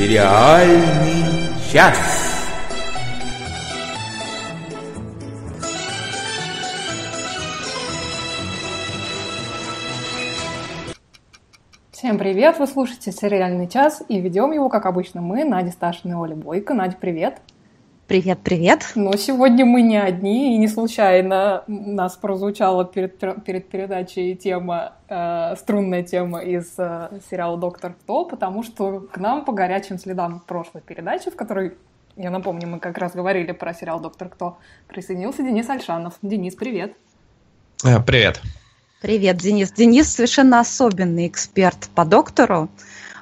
Сериальный час. Всем привет! Вы слушаете «Сериальный час» и ведем его, как обычно, мы, Надя Сташина и Оля Бойко. Надя, привет! Привет, привет. Но сегодня мы не одни, и не случайно у нас прозвучала перед, перед передачей тема, э, струнная тема из э, сериала «Доктор Кто», потому что к нам по горячим следам прошлой передачи, в которой, я напомню, мы как раз говорили про сериал «Доктор Кто», присоединился Денис Альшанов. Денис, привет. А, привет. Привет, Денис. Денис совершенно особенный эксперт по доктору.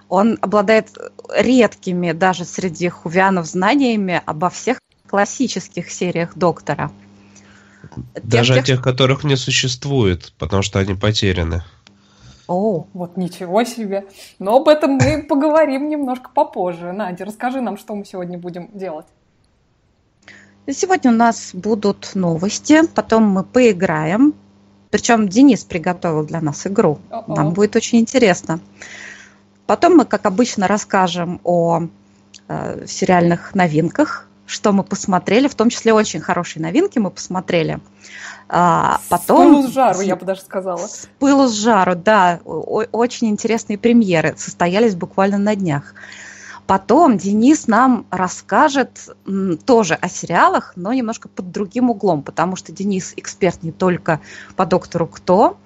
Он обладает редкими даже среди хувянов знаниями обо всех классических сериях Доктора. Даже тех, о тех, которых не существует, потому что они потеряны. О, вот ничего себе. Но об этом мы поговорим немножко попозже. Надя, расскажи нам, что мы сегодня будем делать. Сегодня у нас будут новости, потом мы поиграем. Причем Денис приготовил для нас игру. О-о. Нам будет очень интересно. Потом мы, как обычно, расскажем о э, сериальных новинках, что мы посмотрели, в том числе очень хорошие новинки мы посмотрели. А, потом... С пылу с жару, я бы даже сказала. С пылу с жару, да. О- очень интересные премьеры состоялись буквально на днях. Потом Денис нам расскажет м, тоже о сериалах, но немножко под другим углом, потому что Денис эксперт не только по доктору Кто,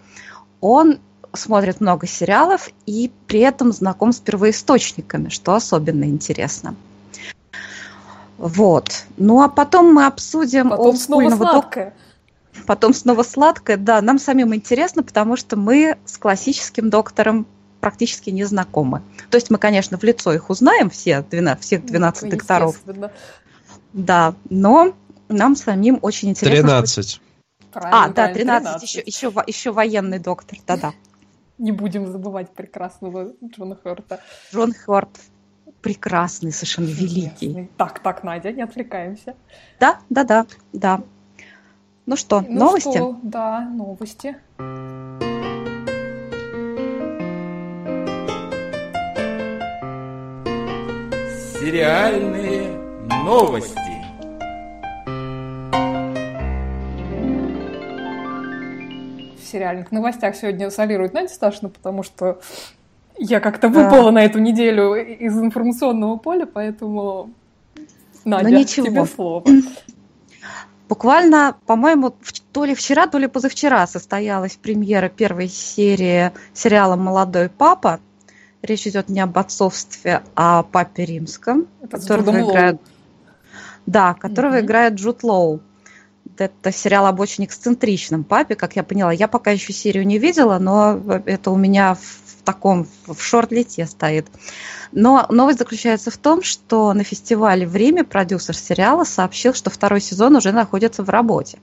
он смотрит много сериалов и при этом знаком с первоисточниками, что особенно интересно. Вот. Ну а потом мы обсудим потом снова сладкое. Док... Потом снова сладкое, да. Нам самим интересно, потому что мы с классическим доктором практически не знакомы. То есть мы, конечно, в лицо их узнаем, все 12, всех 12 ну, докторов. Да, но нам самим очень интересно. 13. а, да, 13, 13. Еще, еще, еще военный доктор, да-да. Не будем забывать прекрасного Джона Хёрта. Джон Хёрт прекрасный, совершенно великий. Так, так, Надя, не отвлекаемся. Да, да, да, да. Ну что, ну новости? Что? Да, новости. Сериальные новости. Сериальных новостях сегодня солирует Надя Сташина, потому что я как-то выпала на эту неделю из информационного поля, поэтому Надя, ну, ничего. тебе слово. Буквально, по-моему, то ли вчера, то ли позавчера состоялась премьера первой серии сериала «Молодой папа». Речь идет не об отцовстве, а о папе римском, Это которого играет... Да, которого mm-hmm. играет Джуд Лоу это сериал об очень эксцентричном папе, как я поняла. Я пока еще серию не видела, но это у меня в таком в шорт-лите стоит. Но новость заключается в том, что на фестивале «Время» продюсер сериала сообщил, что второй сезон уже находится в работе.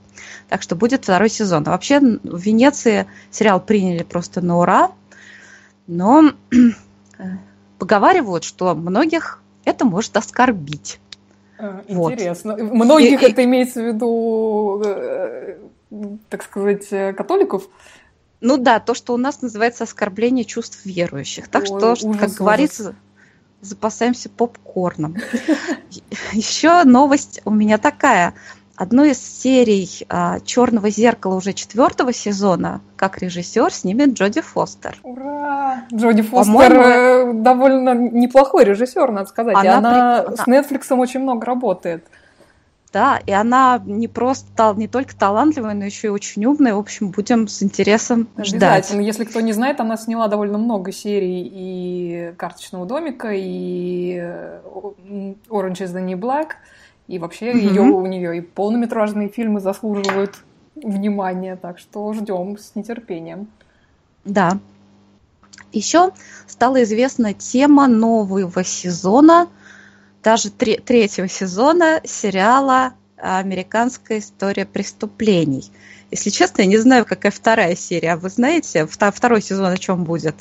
Так что будет второй сезон. А вообще в Венеции сериал приняли просто на ура, но поговаривают, что многих это может оскорбить. А, интересно. Вот. Многих и, это и... имеется в виду, э, так сказать, э, католиков? Ну да, то, что у нас называется оскорбление чувств верующих. Так Ой, что, ужас, как ужас. говорится, запасаемся попкорном. Еще новость у меня такая одну из серий а, Черного зеркала уже четвертого сезона, как режиссер, снимет Джоди Фостер. Ура! Джоди Фостер э, довольно неплохой режиссер, надо сказать. Она, и она при... с Netflix очень много работает. Да, и она не просто не только талантливая, но еще и очень умная. В общем, будем с интересом ждать. Если кто не знает, она сняла довольно много серий и «Карточного домика», и «Orange is the New Black», и вообще угу. ее, у нее и полнометражные фильмы заслуживают внимания, так что ждем с нетерпением. Да. Еще стала известна тема нового сезона, даже третьего сезона сериала «Американская история преступлений». Если честно, я не знаю, какая вторая серия. А вы знаете, второй сезон о чем будет?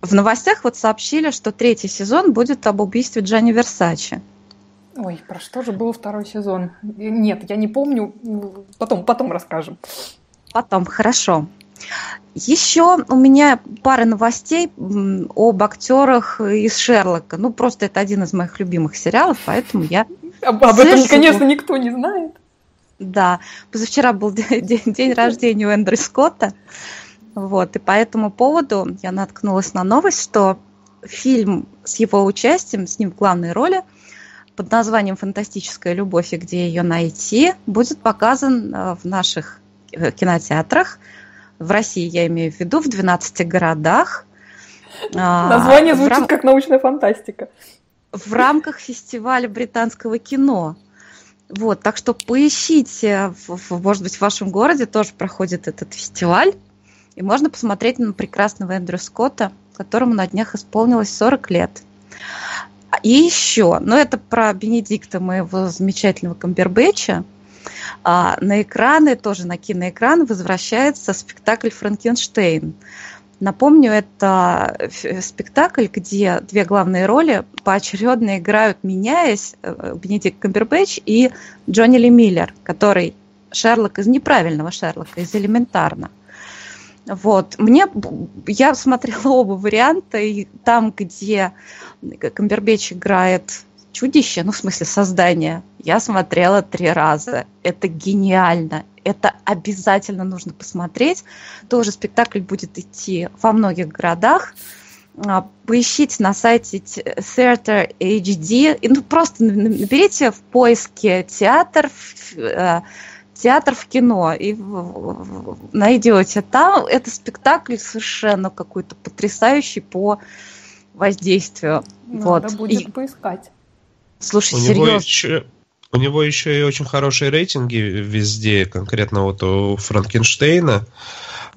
В новостях вот сообщили, что третий сезон будет об убийстве Джанни Версачи. Ой, про что же был второй сезон? Нет, я не помню. Потом, потом расскажем. Потом, хорошо. Еще у меня пара новостей об актерах из Шерлока. Ну, просто это один из моих любимых сериалов, поэтому я... Об, об этом, конечно, никто не знает. Да, позавчера был день, день рождения у Эндрю Скотта. Вот, и по этому поводу я наткнулась на новость, что фильм с его участием, с ним в главной роли, под названием «Фантастическая любовь и где ее найти», будет показан э, в наших э, кинотеатрах. В России, я имею в виду, в 12 городах. А, Название звучит рам... как научная фантастика. В рамках фестиваля британского кино. Вот, так что поищите, может быть, в вашем городе тоже проходит этот фестиваль. И можно посмотреть на прекрасного Эндрю Скотта, которому на днях исполнилось 40 лет. И еще, ну это про Бенедикта, моего замечательного Камбербэтча, а, на экраны, тоже на киноэкран возвращается спектакль «Франкенштейн». Напомню, это спектакль, где две главные роли поочередно играют, меняясь, э, Бенедикт Камбербэтч и Джонни Ли Миллер, который Шерлок из неправильного Шерлока, из элементарно. Вот. Мне, я смотрела оба варианта, и там, где Камбербэтч играет чудище, ну, в смысле, создание, я смотрела три раза. Это гениально. Это обязательно нужно посмотреть. Тоже спектакль будет идти во многих городах. А, поищите на сайте Theater HD. Ну, просто наберите в поиске театр, э, театр в кино и найдете там. Это спектакль совершенно какой-то потрясающий по воздействию. Надо вот. будет и... поискать. Слушай, у серьезно. Него еще, у него еще и очень хорошие рейтинги везде, конкретно вот у Франкенштейна.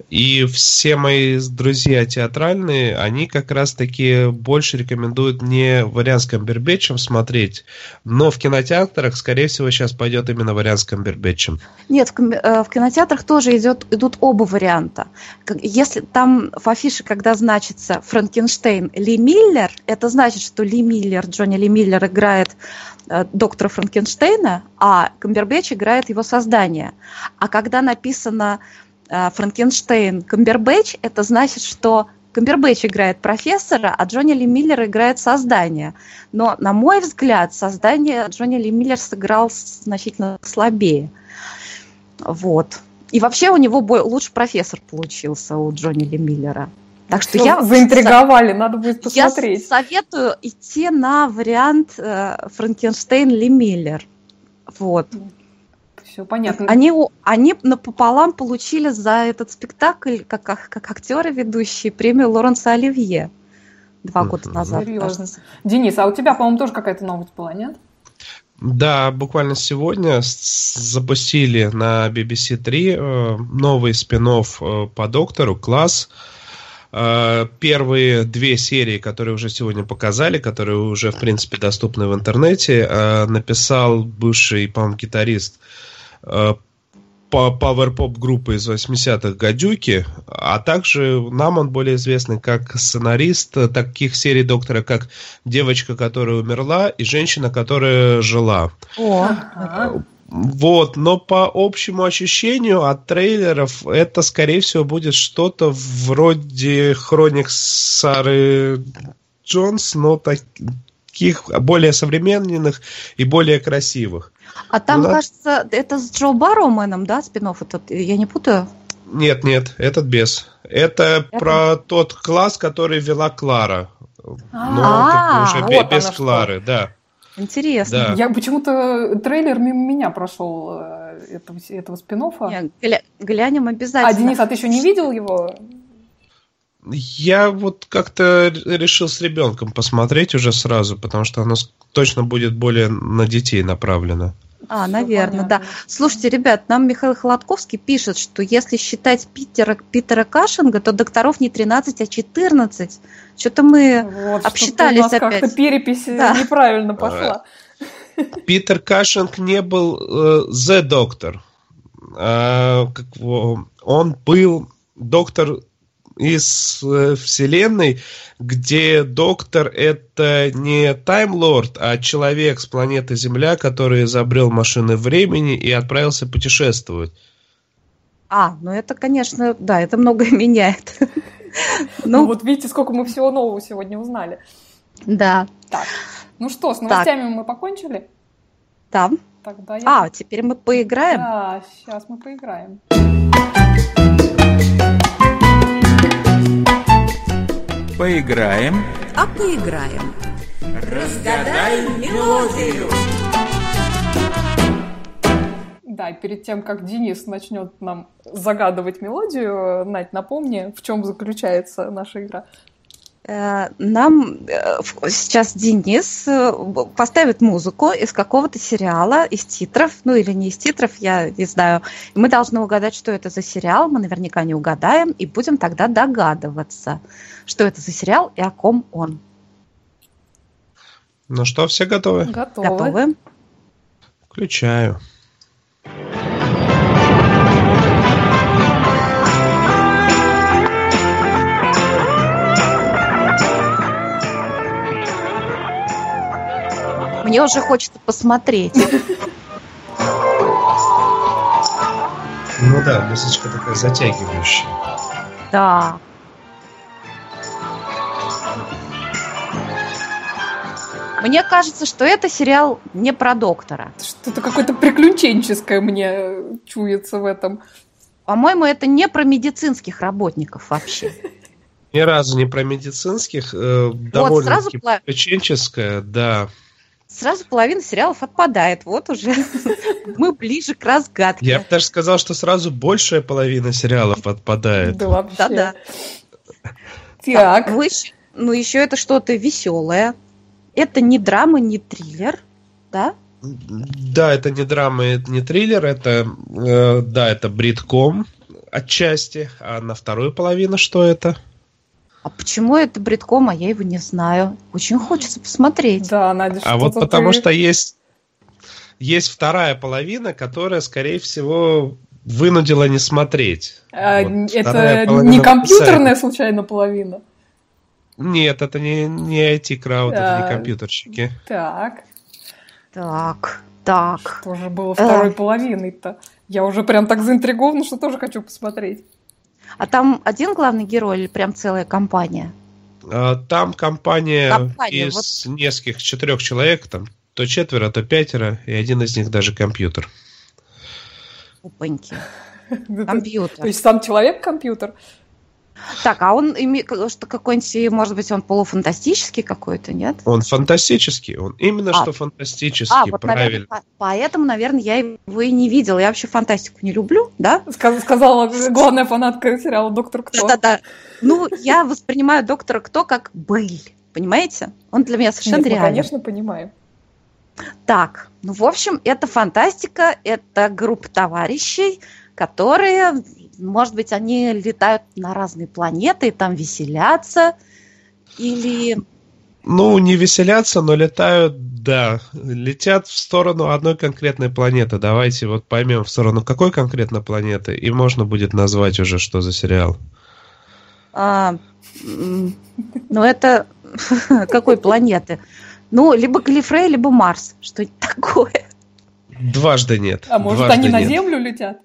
И все мои друзья театральные, они как раз-таки больше рекомендуют не вариант с Камбербэтчем смотреть, но в кинотеатрах, скорее всего, сейчас пойдет именно вариант с Камбербэтчем. Нет, в, э, в кинотеатрах тоже идет, идут оба варианта. Если там в афише, когда значится Франкенштейн Ли Миллер, это значит, что Ли Миллер, Джонни Ли Миллер играет э, доктора Франкенштейна, а Камбербэтч играет его создание. А когда написано Франкенштейн Камбербэтч, это значит, что Камбербэтч играет профессора, а Джонни Ли Миллер играет создание. Но, на мой взгляд, создание Джонни Ли Миллер сыграл значительно слабее. Вот. И вообще у него лучше профессор получился у Джонни Ли Миллера. Так что Все, я заинтриговали, надо будет посмотреть. Я советую идти на вариант э, Франкенштейн Ли Миллер. Вот все понятно. Они, они напополам получили за этот спектакль, как, как актеры ведущие, премию Лоренса Оливье два года назад. Серьезно. Денис, а у тебя, по-моему, тоже какая-то новость была, нет? Да, буквально сегодня запустили на BBC 3 э, новый спин э, по доктору «Класс». Э, первые две серии, которые уже сегодня показали, которые уже, в принципе, доступны в интернете, написал бывший, по-моему, гитарист пауэр-поп группы из 80-х «Гадюки», а также нам он более известный как сценарист таких серий «Доктора», как «Девочка, которая умерла» и «Женщина, которая жила». О, Вот, но по общему ощущению от трейлеров это, скорее всего, будет что-то вроде хроник Сары Джонс, но таких более современных и более красивых. А там, ну, кажется, это с Джо Барроуменом, да, спинов этот, я не путаю? Нет, нет, этот без. Это, это... про тот класс, который вела Клара. А, уже вот без Клары, что. да. Интересно. Да. Я почему-то трейлер мимо меня прошел э, этого, этого спин гля- Глянем обязательно. А, Денис, а ты еще не видел его? Я вот как-то решил с ребенком посмотреть уже сразу, потому что оно точно будет более на детей направлено. А, наверное, да. Слушайте, ребят, нам Михаил Холодковский пишет, что если считать Питера, Питера Кашинга, то докторов не 13, а 14. Что-то мы вот, обсчитались что у нас опять. как-то перепись да. неправильно пошла. Питер Кашинг не был э, The Doctor. А, он был доктор из э, вселенной, где доктор это не таймлорд, а человек с планеты Земля, который изобрел машины времени и отправился путешествовать. А, ну это, конечно, да, это многое меняет. Ну, ну вот видите, сколько мы всего нового сегодня узнали. Да. Так, ну что, с новостями мы покончили? Да. Тогда я... А, теперь мы поиграем? Да, сейчас мы поиграем. Поиграем. А поиграем. Разгадай мелодию. Да, и перед тем, как Денис начнет нам загадывать мелодию, Надь, напомни, в чем заключается наша игра. Э, нам э, сейчас Денис э, поставит музыку из какого-то сериала, из титров, ну или не из титров, я не знаю. Мы должны угадать, что это за сериал, мы наверняка не угадаем, и будем тогда догадываться, что это за сериал и о ком он. Ну что, все готовы? Готовы. Готовы. Включаю. Мне уже хочется посмотреть. Ну да, музычка такая затягивающая. Да. Мне кажется, что это сериал не про доктора. Что-то какое-то приключенческое мне чуется в этом. По-моему, это не про медицинских работников вообще. Ни разу не про медицинских. Э, вот, сразу приключенческое, да. Сразу половина сериалов отпадает. Вот уже мы ближе к разгадке. Я бы даже сказал, что сразу большая половина сериалов отпадает. Да, вообще. Да-да. Так. Ну, еще это что-то веселое. Это не драма, не триллер, да? Да, это не драма, это не триллер, это, э, да, это бритком отчасти, а на вторую половину что это? А почему это бритком, а я его не знаю? Очень хочется посмотреть. Да, Надя, А вот потому ты... что есть, есть вторая половина, которая, скорее всего, вынудила не смотреть. А, вот, это не компьютерная случайно половина? Нет, это не, не IT-крауд, это не компьютерщики. Так. Так, так. Что же было второй э. половиной-то? Я уже прям так заинтригована, что тоже хочу посмотреть. А там один главный герой или прям целая компания? А, там компания, компания из вот. нескольких, четырех человек, там то четверо, то пятеро, и один из них даже компьютер. Опаньки. Компьютер. То есть сам человек компьютер? Так, а он что какой-нибудь, может быть, он полуфантастический какой-то, нет? Он фантастический, он именно а. что фантастический, а, вот, правильно. Наверное, поэтому, наверное, я его и не видела. Я вообще фантастику не люблю, да? Сказала главная фанатка сериала «Доктор Кто». Да-да-да. Ну, я воспринимаю «Доктора Кто» как быль, понимаете? Он для меня совершенно Нет, реальный. конечно, понимаем. Так, ну, в общем, это фантастика, это группа товарищей, которые может быть, они летают на разные планеты и там веселятся? Или... Ну, не веселятся, но летают, да, летят в сторону одной конкретной планеты. Давайте вот поймем в сторону какой конкретно планеты, и можно будет назвать уже, что за сериал. А, ну, это какой планеты? Ну, либо Галифрей, либо Марс. Что-нибудь такое. Дважды нет. А может, Дважды они нет. на Землю летят?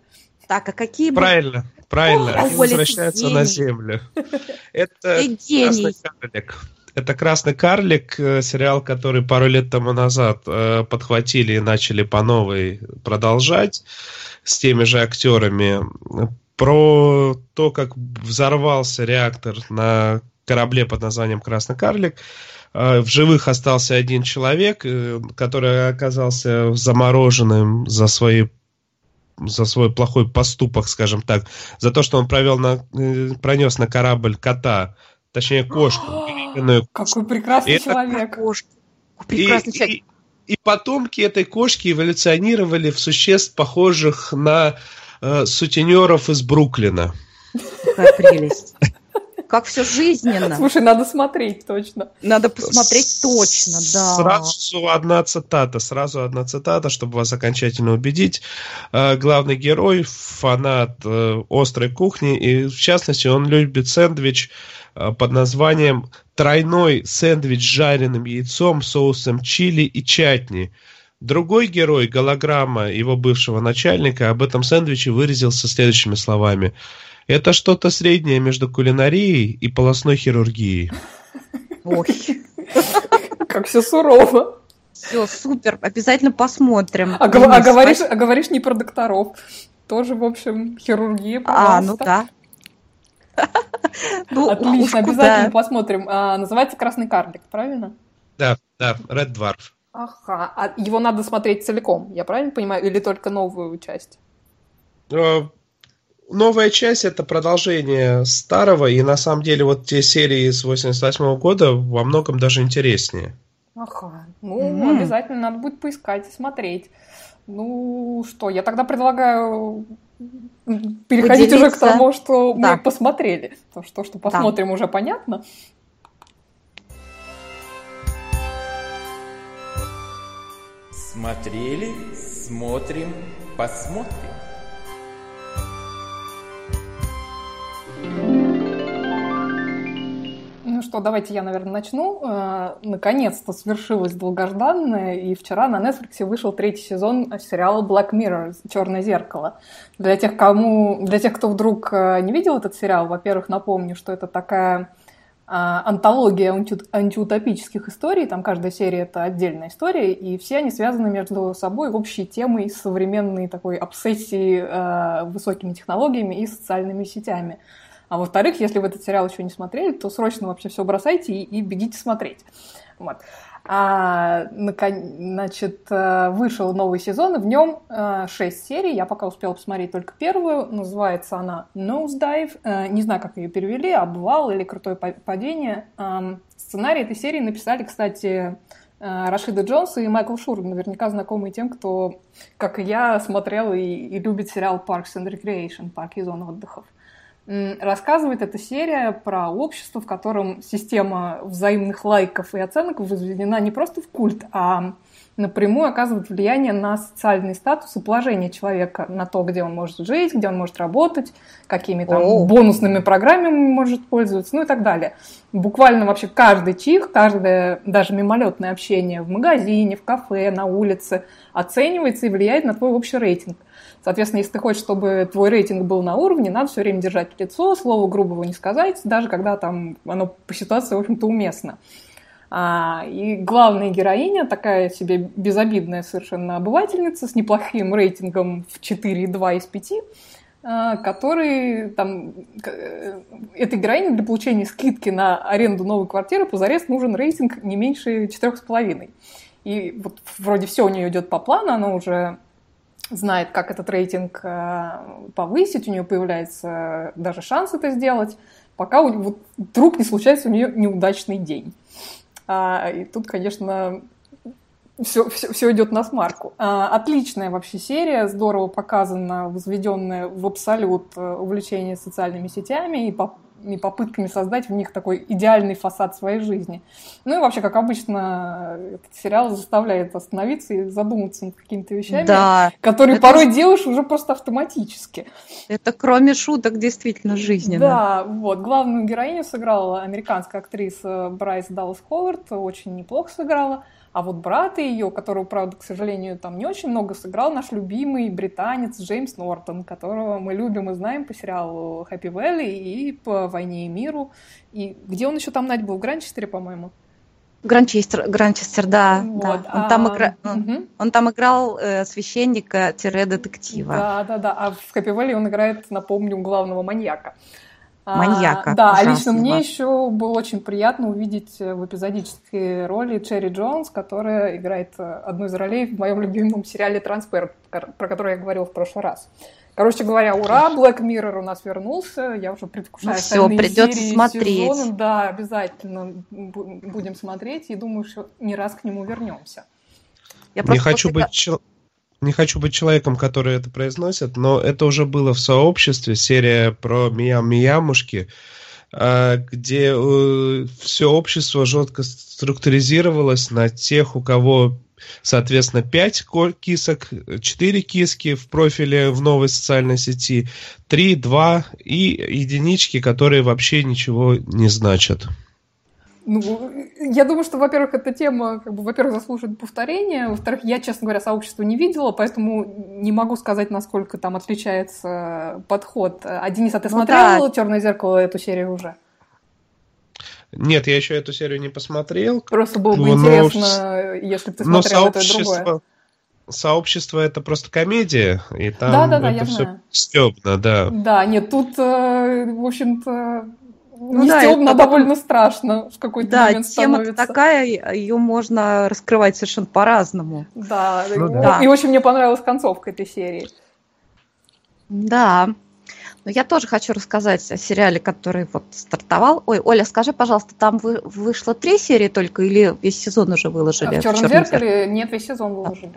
Так, а какие... Правильно, правильно. О, Они возвращаются на Землю. Это красный карлик. Это «Красный карлик», э, сериал, который пару лет тому назад э, подхватили и начали по новой продолжать с теми же актерами. Про то, как взорвался реактор на корабле под названием «Красный карлик». Э, в живых остался один человек, который оказался замороженным за свои за свой плохой поступок, скажем так, за то, что он провел на, э, пронес на корабль кота, точнее кошку. Какой прекрасный Это... человек. Кошку. Прекрасный и, человек. И, и потомки этой кошки эволюционировали в существ, похожих на э, сутенеров из Бруклина. Какая прелесть как все жизненно. Слушай, надо смотреть точно. Надо посмотреть точно, да. Сразу одна цитата, сразу одна цитата, чтобы вас окончательно убедить. Э, главный герой фанат э, острой кухни, и в частности он любит сэндвич э, под названием тройной сэндвич с жареным яйцом, соусом чили и чатни. Другой герой, голограмма его бывшего начальника, об этом сэндвиче выразился следующими словами. Это что-то среднее между кулинарией и полостной хирургией. Ой, Как все сурово. все, супер, обязательно посмотрим. А, а Денис, говоришь, спасибо. а говоришь не про докторов. Тоже, в общем, хирургия, А, ну пожалуйста. да. Ну, Отлично, обязательно посмотрим. А, называется «Красный карлик», правильно? Да, да, Red Dwarf. Ага, а его надо смотреть целиком, я правильно понимаю? Или только новую часть? Новая часть это продолжение старого, и на самом деле вот те серии с 88 года во многом даже интереснее. Ага, ну, Мгм. обязательно надо будет поискать и смотреть. Ну, что, я тогда предлагаю переходить уже к Поделиться. тому, что Да. мы посмотрели. Потому что то, что посмотрим, уже понятно. Смотрели, смотрим, посмотрим. Ну что, давайте я, наверное, начну. Э, Наконец-то свершилось долгожданное, и вчера на Netflix вышел третий сезон сериала Black Mirror «Черное зеркало». Для тех, кому, для тех, кто вдруг э, не видел этот сериал, во-первых, напомню, что это такая а, антология анти- антиутопических историй, там каждая серия это отдельная история, и все они связаны между собой общей темой современной такой обсессии э, высокими технологиями и социальными сетями. А во-вторых, если вы этот сериал еще не смотрели, то срочно вообще все бросайте и, и бегите смотреть. Вот. А, значит, э, вышел новый сезон, в нем э, 6 серий. Я пока успела посмотреть только первую. Называется она Nosedive. Э, Не знаю, как ее перевели, обвал или крутое па- падение. Сценарий этой серии написали, кстати, э, Рашида Джонс и Майкл Шур, наверняка знакомые тем, кто, как и я, смотрел и, и любит сериал Parks and Recreation, парки и зоны отдыхов. Рассказывает эта серия про общество, в котором система взаимных лайков и оценок возведена не просто в культ, а напрямую оказывает влияние на социальный статус и положение человека, на то, где он может жить, где он может работать, какими там О. бонусными программами может пользоваться, ну и так далее. Буквально вообще каждый чих, каждое даже мимолетное общение в магазине, в кафе, на улице оценивается и влияет на твой общий рейтинг. Соответственно, если ты хочешь, чтобы твой рейтинг был на уровне, надо все время держать лицо, слова грубого не сказать, даже когда там оно по ситуации, в общем-то, уместно. А, и главная героиня, такая себе безобидная совершенно обывательница с неплохим рейтингом в 4,2 из 5, а, который там э, этой героине для получения скидки на аренду новой квартиры позарез нужен рейтинг не меньше 4,5. И вот вроде все у нее идет по плану, она уже знает, как этот рейтинг э, повысить, у нее появляется даже шанс это сделать, пока вдруг не случается у нее неудачный день. А, и тут, конечно, все, все, все идет на смарку. А, отличная вообще серия, здорово показана, возведенная в абсолют э, увлечение социальными сетями и, и попытками создать в них такой идеальный фасад своей жизни. Ну и вообще, как обычно, этот сериал заставляет остановиться и задуматься над какими-то вещами, Да, которые Это порой делаешь уже просто автоматически. это кроме шуток действительно жизненно. Да, вот. Главную героиню сыграла американская актриса Брайс Даллас Ховард, очень неплохо сыграла. А вот брат ее, которого, правда, к сожалению, там не очень много сыграл, наш любимый британец Джеймс Нортон, которого мы любим и знаем по сериалу Happy Valley и по «Войне и миру». И где он еще там, Надь, был? В Гранчестере, по-моему? Гранчестер, Гранчестер, да, Вот, да. Он, там а, игра- он- мгм. он там играл э, священника-детектива. Да, да, да. А в Happy Valley он играет, напомню, главного маньяка. А, Маньяка, да, а ужасного. лично мне еще было очень приятно увидеть э, в эпизодической роли Черри Джонс, которая играет э, одну из ролей в моем любимом сериале «Трансфер», про который я говорила в прошлый раз. Короче говоря, ура, Black Mirror у нас вернулся, я уже предвкушаю Ну остальные придется серии смотреть. сезоны. Да, обязательно бу- будем смотреть и думаю, что не раз к нему вернемся. Я Не хочу, быть чел- не хочу быть человеком, который это произносит, но это уже было в сообществе, серия про Мия-Миямушки, а, где все общество жестко структуризировалось на тех, у кого, соответственно, 5 кисок, 4 киски в профиле в новой социальной сети, 3, 2 и единички, которые вообще ничего не значат. Ну, Я думаю, что, во-первых, эта тема, как бы, во-первых, заслуживает повторения, во-вторых, я, честно говоря, сообщество не видела, поэтому не могу сказать, насколько там отличается подход. А, Денис, а ты Ну смотрел да. «Черное зеркало» эту серию уже? Нет, я еще эту серию не посмотрел. Просто было бы Ну, интересно, если бы ты Но смотрел это и другое. сообщество, сообщество это просто комедия, и там Да-да-да, я это все знаю. стебно, да. Да, нет, тут, э, в общем-то, Ну не да, стёбно, а это- довольно страшно в какой-то Да, момент тема становится. такая, ее можно раскрывать совершенно по-разному. Да, Ну и- да. и очень мне понравилась концовка этой серии. Да. Но я тоже хочу рассказать о сериале, который вот стартовал. Ой, Оля, скажи, пожалуйста, там вы- вышло три серии только или весь сезон уже выложили? А в «Черном «Чёрном зеркале» нет, весь сезон выложили.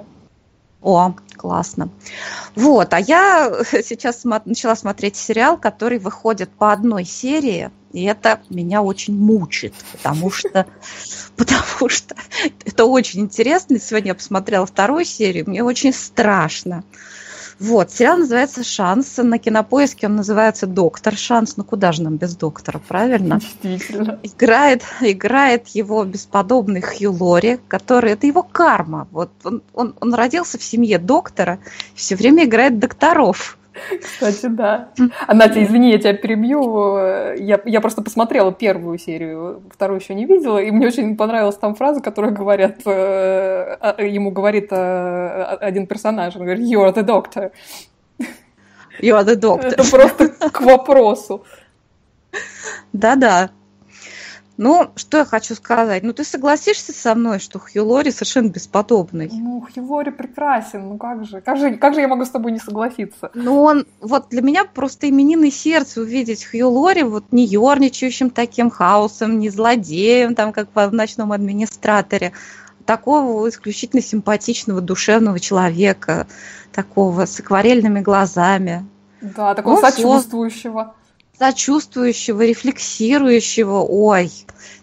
О, классно. Вот, а я сейчас начала смотреть сериал, который выходит по одной серии, и это меня очень мучит, потому что, потому что это очень интересно. Сегодня я посмотрела вторую серию, мне очень страшно. Вот, сериал называется «Шанс». На кинопоиске он называется «Доктор Шанс». Ну куда же нам без доктора, правильно? Действительно. Играет, играет его бесподобный Хью Лори, который это его карма. Вот он, он, он родился в семье доктора, все время играет докторов. Кстати, да. А, Натя, извини, я тебя перебью. Я, я просто посмотрела первую серию, вторую еще не видела, и мне очень понравилась там фраза, которую говорят, э, а, ему говорит э, один персонаж, он говорит, you're the doctor. You are the doctor. Это просто к вопросу. Да-да. Ну, что я хочу сказать? Ну, ты согласишься со мной, что Хью Лори совершенно бесподобный? Ну, Хьюлори прекрасен, ну как же, как же, как же я могу с тобой не согласиться? Ну, он, вот для меня просто именинное сердце увидеть Хью Лори вот не ерничающим таким хаосом, не злодеем, там, как в «Ночном администраторе», такого исключительно симпатичного, душевного человека, такого с акварельными глазами, Да, такого Ну, сочувствующего. Сочувствующего, рефлексирующего, ой,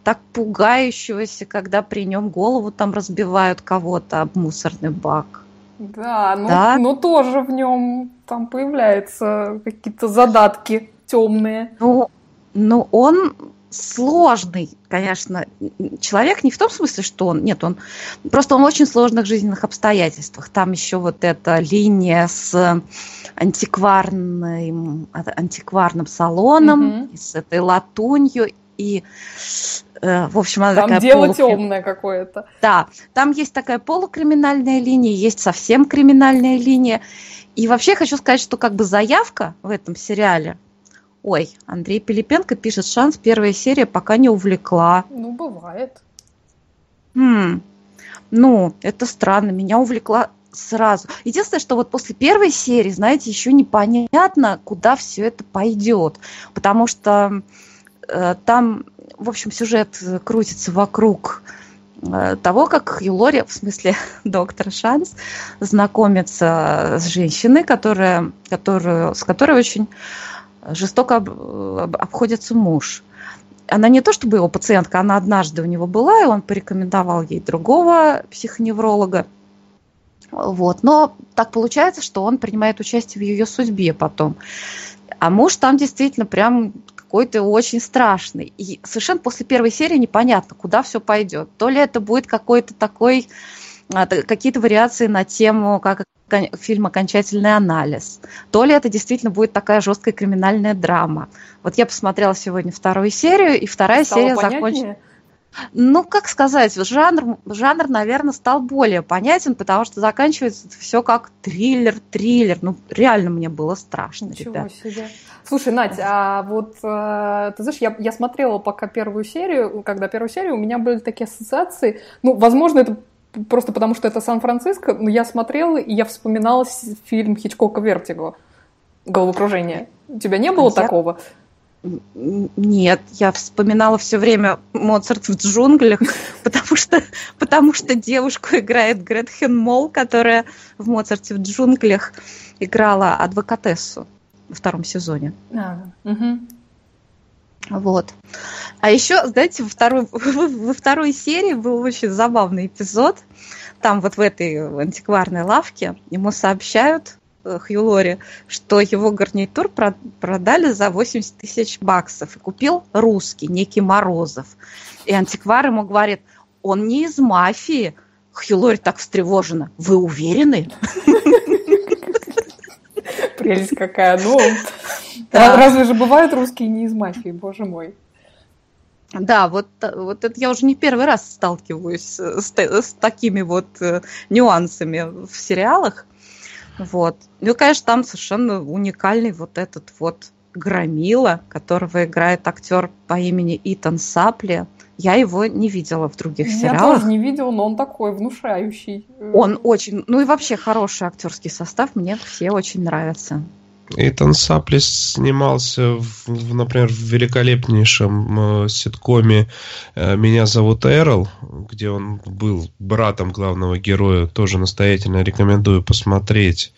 так пугающегося, когда при нем голову там разбивают кого-то об мусорный бак. Да, ну, Да. но тоже в нем там появляются какие-то задатки темные. Ну, ну, он сложный, конечно, человек не в том смысле, что он, нет, он просто он в очень сложных жизненных обстоятельствах. Там еще вот эта линия с антикварным, антикварным салоном, и с этой латунью, и, э, в общем, она Там такая дело полукри- темное какое-то. Да, там есть такая полукриминальная линия, есть совсем криминальная линия. И вообще хочу сказать, что как бы заявка в этом сериале, ой, Андрей Пилипенко пишет, шанс первая серия пока не увлекла. Ну, бывает. Хм, ну, это странно, меня увлекла сразу. Единственное, что вот после первой серии, знаете, еще непонятно, куда все это пойдет, потому что э, там, в общем, сюжет крутится вокруг э, того, как Юлори, в смысле доктор Шанс, знакомится с женщиной, которая, которую, с которой очень жестоко об- об- обходится муж. Она не то чтобы его пациентка, она однажды у него была, и он порекомендовал ей другого психоневролога. Вот. Но так получается, что он принимает участие в ее судьбе потом. А муж там действительно прям какой-то очень страшный. И совершенно после первой серии непонятно, куда все пойдет. То ли это будет какой-то такой, а, какие-то вариации на тему, как фильм «Окончательный анализ», то ли это действительно будет такая жесткая криминальная драма. Вот я посмотрела сегодня вторую серию, и вторая Стало серия закончилась. Ну, как сказать, жанр, жанр, наверное, стал более понятен, потому что заканчивается все как триллер, триллер. Ну, реально мне было страшно, Ничего ребят. себе. Слушай, Надь, а вот э, ты знаешь, я, я смотрела пока первую серию, когда первую серию, у меня были такие ассоциации. Ну, возможно, это просто потому, что это Сан-Франциско, но я смотрела, и я вспоминала фильм Хичкока «Вертиго» «Головокружение». У тебя не было я- такого? Нет, я вспоминала все время Моцарт в джунглях, потому что, потому что девушку играет Гретхен Мол, которая в Моцарте в джунглях играла адвокатессу во втором сезоне. А, мгм. Вот. А еще, знаете, во второй, во второй серии был очень забавный эпизод. Там вот в этой антикварной лавке ему сообщают, э, Хью Лори, что его гарнитур продали за 80 тысяч баксов. И купил русский, некий Морозов. И антиквар ему говорит, он не из мафии. Хью Лори так встревожена. Вы уверены? Прелесть какая. Ну, разве же бывают русские не из мафии, боже мой. Да, вот, вот это я уже не первый раз сталкиваюсь с, с такими вот э, нюансами в сериалах. Вот. Ну, конечно, там совершенно уникальный вот этот вот Громила, которого играет актер по имени Итан Сапли. Я его не видела в других я сериалах. Я тоже не видела, но он такой внушающий. Он очень, ну и вообще хороший актерский состав, мне все очень нравятся. Итан Сапли снимался, в, в, например, в великолепнейшем э, ситкоме э, «Меня зовут Эрл», где он был братом главного героя. Тоже настоятельно рекомендую посмотреть.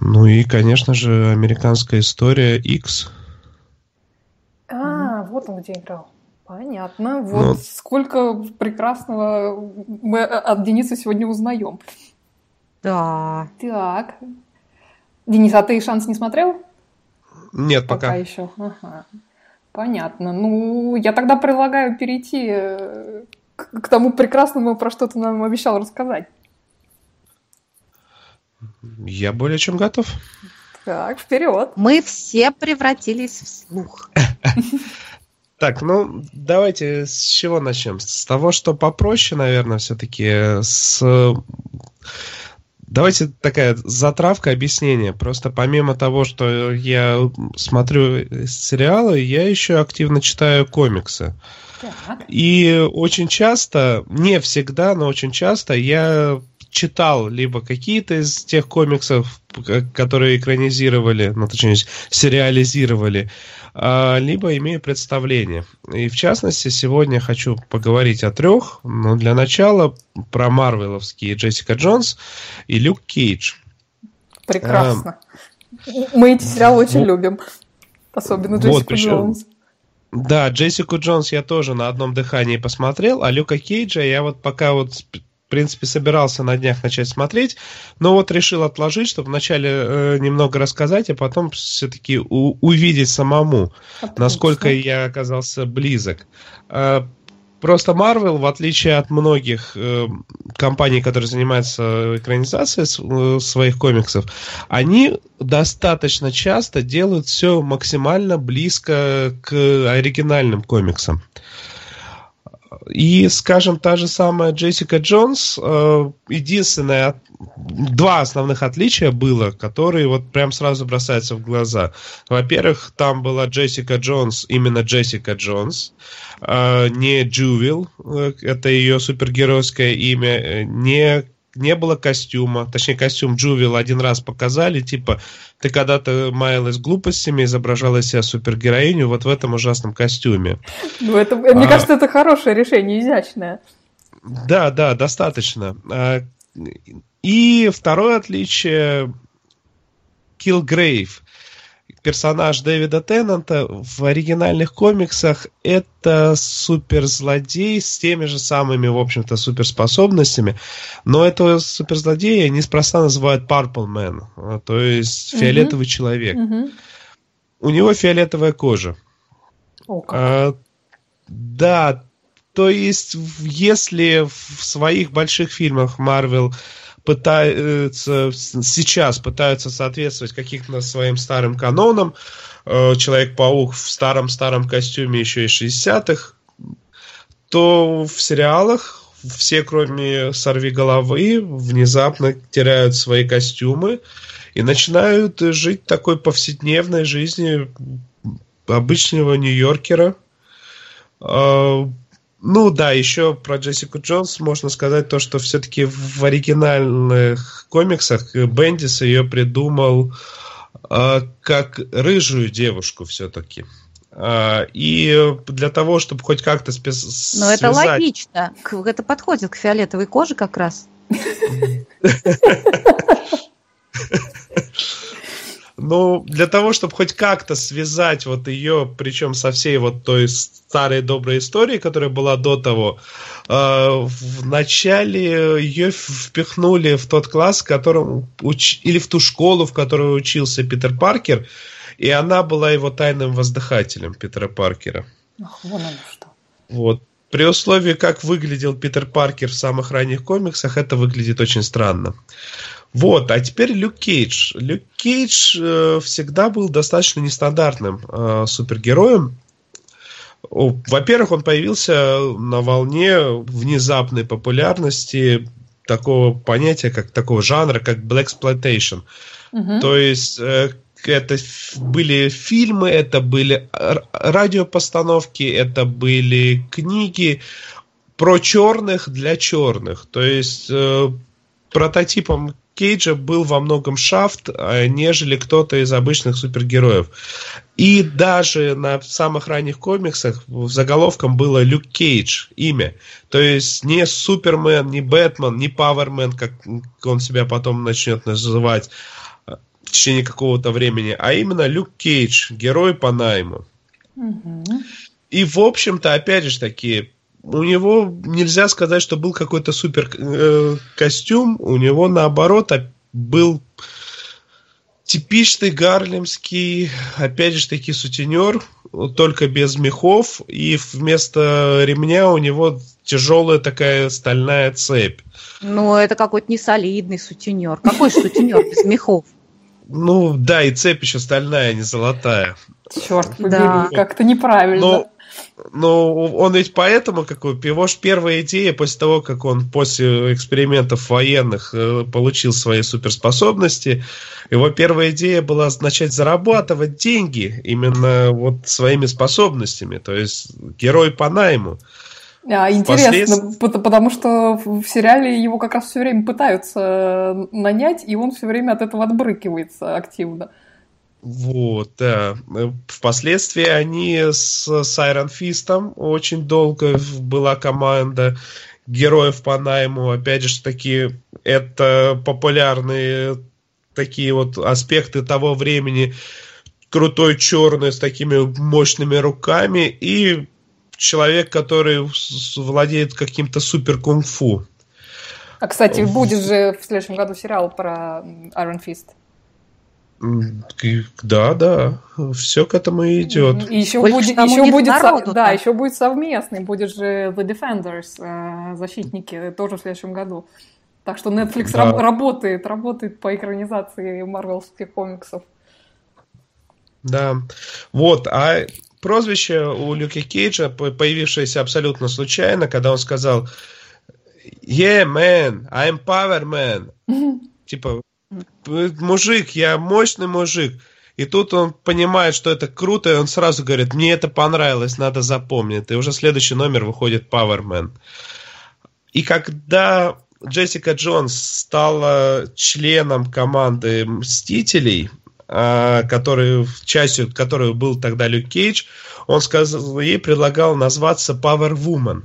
Ну и, конечно же, американская история X. А, вот он где играл. Понятно. Вот ну, сколько прекрасного мы от Дениса сегодня узнаем. Да. Так. Денис, а ты шанс не смотрел? Нет, пока. Пока еще. Ага. Понятно. Ну, я тогда предлагаю перейти э, к, к тому прекрасному, про что ты нам обещал рассказать. Я более чем готов. Так, вперед. Мы все превратились в слух. Так, ну давайте с чего начнем? С того, что попроще, наверное, все-таки с Давайте такая затравка объяснения. Просто помимо того, что я смотрю сериалы, я еще активно читаю комиксы. Так. И очень часто, не всегда, но очень часто я читал либо какие-то из тех комиксов, которые экранизировали, ну, точнее, сериализировали, либо имею представление. И в частности, сегодня хочу поговорить о трех, но для начала про Марвеловские Джессика Джонс и Люк Кейдж. Прекрасно. А, Мы эти сериалы очень вот, любим. Особенно Джессику вот, причем, Джонс. Да, Джессику Джонс я тоже на одном дыхании посмотрел, а Люка Кейджа я вот пока вот принципе, собирался на днях начать смотреть, но вот решил отложить, чтобы вначале э, немного рассказать, а потом все-таки увидеть самому, Отлично. насколько я оказался близок. Э, Просто Marvel, в отличие от многих э, компаний, которые занимаются экранизацией э, своих комиксов, они достаточно часто делают все максимально близко к оригинальным комиксам. И, скажем, та же самая Джессика Джонс, э, единственное, два основных отличия было, которые вот прям сразу бросаются в глаза. Во-первых, там была Джессика Джонс, именно Джессика Джонс, э, не Джувил, э, это ее супергеройское имя, не не было костюма, точнее костюм Джувил один раз показали, типа ты когда-то маялась глупостями, изображала себя супергероиню вот в этом ужасном костюме. Ну это, мне а, кажется, это хорошее решение, изящное. Да, да, достаточно. А, и второе отличие Килгрейв персонаж Дэвида Теннанта в оригинальных комиксах это суперзлодей с теми же самыми, в общем-то, суперспособностями, но этого суперзлодея неспроста называют Purple Man, а, то есть фиолетовый mm-hmm. человек. Mm-hmm. У него фиолетовая кожа. Oh, а, да, то есть если в своих больших фильмах Marvel пытаются сейчас пытаются соответствовать каким-то своим старым канонам. Э, Человек-паук в старом-старом костюме еще из 60-х, то в сериалах все, кроме сорви головы, внезапно теряют свои костюмы и начинают жить такой повседневной жизнью обычного Нью-Йоркера. Ну да, еще про Джессику Джонс можно сказать то, что все-таки в оригинальных комиксах Бендис ее придумал э, как рыжую девушку все-таки. Э, и для того, чтобы хоть как-то спи- Но это логично. Это подходит к фиолетовой коже как раз. Ну, для того, чтобы хоть как-то связать вот ее, причем со всей вот той старой доброй историей, которая была до того, э, в начале ее впихнули в тот класс, в котором уч... или в ту школу, в которой учился Питер Паркер, и она была его тайным воздыхателем Питера Паркера. Ах, вон оно что. Вот. При условии, как выглядел Питер Паркер в самых ранних комиксах, это выглядит очень странно. Вот, а теперь Люк Кейдж. Люк Кейдж э, всегда был достаточно нестандартным э, супергероем. Во-первых, он появился на волне внезапной популярности такого понятия, как такого жанра, как Black Exploitation. Угу. То есть э, это были фильмы, это были радиопостановки, это были книги про черных для черных. То есть э, прототипом Кейджа был во многом Шафт, а, нежели кто-то из обычных супергероев. И даже на самых ранних комиксах заголовком было Люк Кейдж, имя. То есть не Супермен, не Бэтмен, не Павермен, как он себя потом начнет называть а, в течение какого-то времени, а именно Люк Кейдж, герой по найму. Угу. И, в общем-то, опять же таки, у него нельзя сказать, что был какой-то супер э, костюм, у него наоборот был типичный гарлемский, опять же таки, сутенер, только без мехов, и вместо ремня у него тяжелая такая стальная цепь. Ну, это какой-то несолидный сутенер. Какой сутенер без мехов? Ну, да, и цепь еще стальная, а не золотая. Черт побери, да. как-то неправильно. Но ну, он ведь поэтому, как его ж первая идея после того, как он после экспериментов военных э, получил свои суперспособности, его первая идея была начать зарабатывать деньги именно вот своими способностями, то есть герой по найму. А, интересно, потому что в сериале его как раз все время пытаются нанять, и он все время от этого отбрыкивается активно. Вот, да. Впоследствии они с Сайрон Фистом очень долго была команда героев по найму. Опять же, таки, это популярные такие вот аспекты того времени. Крутой черный с такими мощными руками и человек, который владеет каким-то супер кунг-фу. А, кстати, будет же в следующем году сериал про Iron Fist. Да, да, все к этому и идет. И еще Больше будет, еще будет, народу, да, еще будет совместный, будет же The Defenders, э, защитники, тоже в следующем году. Так что Netflix да. работает, работает по экранизации марвелских комиксов. Да, вот, а прозвище у Люки Кейджа, появившееся абсолютно случайно, когда он сказал «Yeah, man, I'm Power Man». Типа, мужик, я мощный мужик. И тут он понимает, что это круто, и он сразу говорит, мне это понравилось, надо запомнить. И уже следующий номер выходит Powerman. И когда Джессика Джонс стала членом команды Мстителей, а, который, частью которой был тогда Люк Кейдж, он сказал, ей предлагал назваться Power Woman.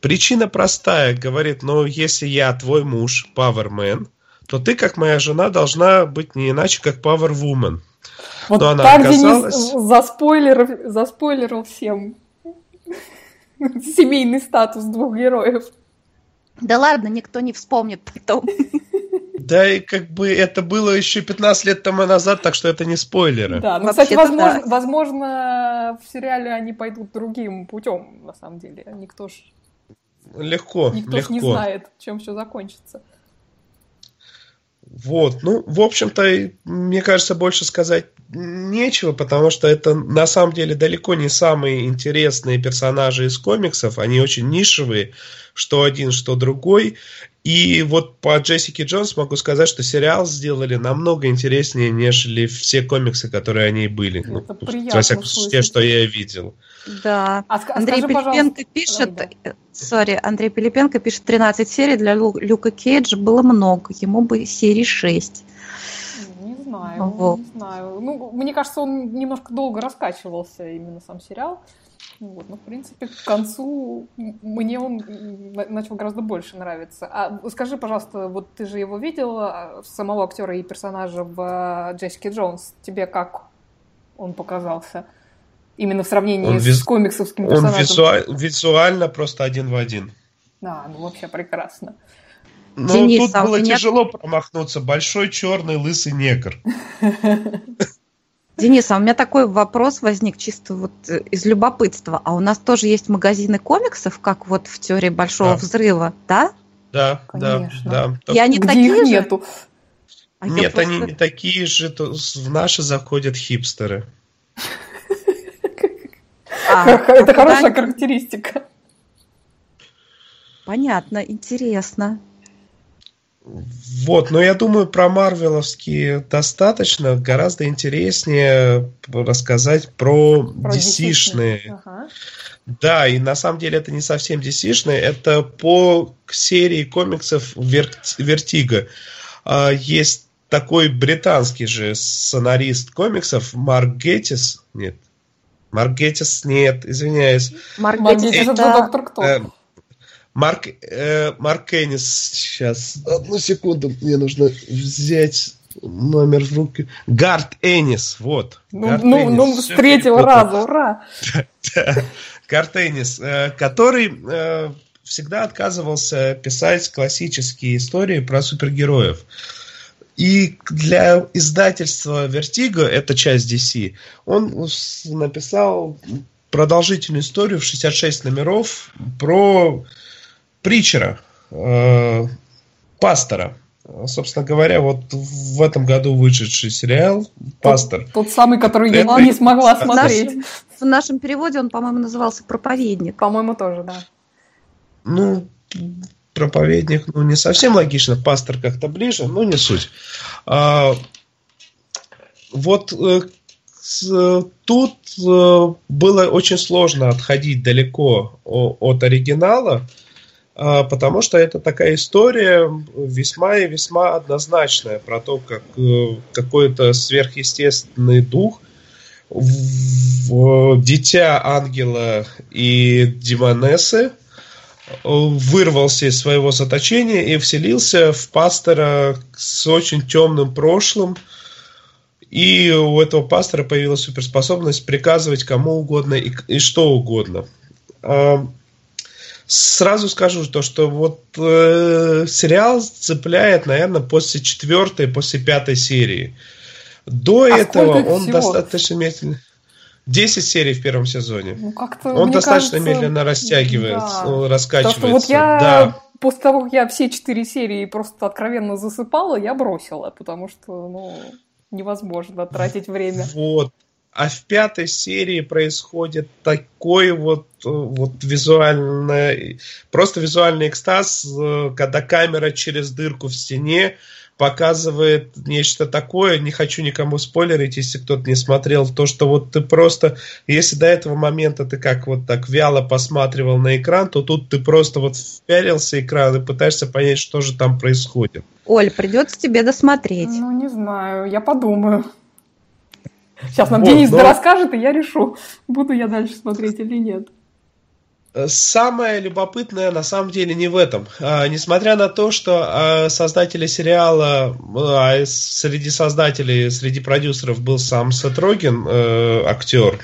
Причина простая, говорит, ну, если я твой муж, Powerman, то ты, как моя жена, должна быть не иначе, как Power Woman. Вот Но она так оказалась... Денис заспойлерил, заспойлерил всем семейный статус двух героев. Да ладно, никто не вспомнит потом. Да, и как бы это было еще 15 лет тому назад, так что это не спойлеры. Да, ну, кстати, возможно, да. возможно, в сериале они пойдут другим путем, на самом деле. Никто ж... Легко, Никто легко. ж не знает, чем все закончится. Вот, ну, в общем-то, мне кажется, больше сказать нечего, потому что это на самом деле далеко не самые интересные персонажи из комиксов, они очень нишевые, что один, что другой. И вот по Джессике Джонс могу сказать, что сериал сделали намного интереснее, нежели все комиксы, которые они были. Это ну, во всяком случае, те, что я видел. Да. А, Андрей скажи, Пилипенко пишет, сори, Андрей Пилипенко пишет 13 серий для Лю, Люка Кейджа было много, ему бы серии 6. Не знаю, вот. не знаю. Ну, мне кажется, он немножко долго раскачивался именно сам сериал. Вот, ну, в принципе, к концу мне он начал гораздо больше нравиться. А скажи, пожалуйста, вот ты же его видела, самого актера и персонажа в э, Джессике Джонс. Тебе как он показался? Именно в сравнении он с виз... комиксовским персонажем. Он визуаль... визуально просто один в один. Да, ну вообще прекрасно. Ну, Денис, тут а было меня... тяжело промахнуться. Большой черный лысый негр. Денис, а у меня такой вопрос возник чисто вот э, из любопытства. А у нас тоже есть магазины комиксов, как вот в теории Большого да. Взрыва, да? Да, Конечно. да, да. И они Где такие их же? нету? А Нет, просто... они не такие же, то в наши заходят хипстеры. А, Это хорошая характеристика. Понятно, интересно. Вот, но я думаю, про Марвеловские достаточно. Гораздо интереснее рассказать про, про DC-шные. Ага. Да, и на самом деле это не совсем DC-шные, это по серии комиксов Vertigo. А, есть такой британский же сценарист комиксов Марк Геттис. Нет. Марк Геттис, нет, извиняюсь. Марк Геттис это доктор кто? Марк, э, Марк Эннис, сейчас, одну секунду, мне нужно взять номер в руки. Гарт Эннис, вот. Ну, Гард ну, Эннис. ну с третьего раза, ура! Гард Эннис, э, который э, всегда отказывался писать классические истории про супергероев. И для издательства Vertigo, это часть DC, он написал продолжительную историю в 66 номеров про притчера, э, пастора. Собственно говоря, вот в этом году вышедший сериал «Пастор». Тот, тот самый, который это... я не смогла смотреть. В нашем, в нашем переводе он, по-моему, назывался «Проповедник». По-моему, тоже, да. Ну, проповедник, ну, не совсем логично, пастор как-то ближе, но не суть. А, вот э, с, тут э, было очень сложно отходить далеко о, от оригинала, потому что это такая история весьма и весьма однозначная про то, как э, какой-то сверхъестественный дух дитя ангела и демонессы вырвался из своего заточения и вселился в пастора с очень темным прошлым. И у этого пастора появилась суперспособность приказывать кому угодно и, и что угодно. Сразу скажу то, что вот э, сериал цепляет, наверное, после четвертой, после пятой серии. До а этого он всего? достаточно медленно. 10 серий в первом сезоне. Ну, как-то, он достаточно кажется, медленно растягивается, да. раскачивается. Потому что вот я да. после того, как я все четыре серии просто откровенно засыпала, я бросила, потому что, ну, невозможно тратить время. Вот. А в пятой серии происходит такой вот, э, вот визуальный, просто визуальный экстаз, э, когда камера через дырку в стене показывает нечто такое. Не хочу никому спойлерить, если кто-то не смотрел, то, что вот ты просто, если до этого момента ты как вот так вяло посматривал на экран, то тут ты просто вот впялился экран и пытаешься понять, что же там происходит. Оль, придется тебе досмотреть. Ну, не знаю, я подумаю. Сейчас нам вот, Денис но... расскажет, и я решу, буду я дальше смотреть или нет. Э, самое любопытное на самом деле не в этом. А, несмотря на то, что а, создатели сериала, а среди создателей, среди продюсеров был сам Сет Роген, э, актер,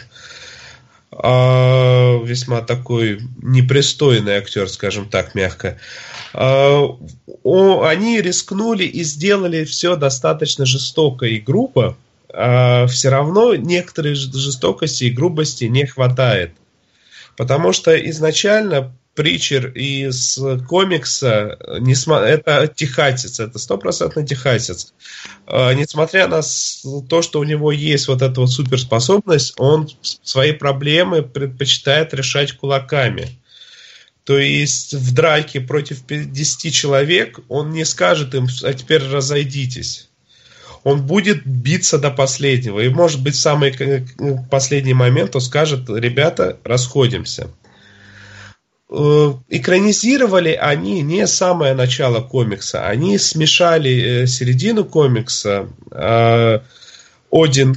а, весьма такой непристойный актер, скажем так, мягко. А, о, они рискнули и сделали все достаточно жестоко и грубо, э, все равно некоторой жестокости и грубости не хватает. Потому что изначально Притчер из комикса, это техасец, это стопроцентно техасец. Э, несмотря на то, что у него есть вот эта вот суперспособность, он свои проблемы предпочитает решать кулаками. То есть в драке против 50 человек он не скажет им, а теперь разойдитесь он будет биться до последнего. И, может быть, самый последний момент он скажет, ребята, расходимся. Э, экранизировали они не самое начало комикса. Они смешали э, середину комикса. Э, Один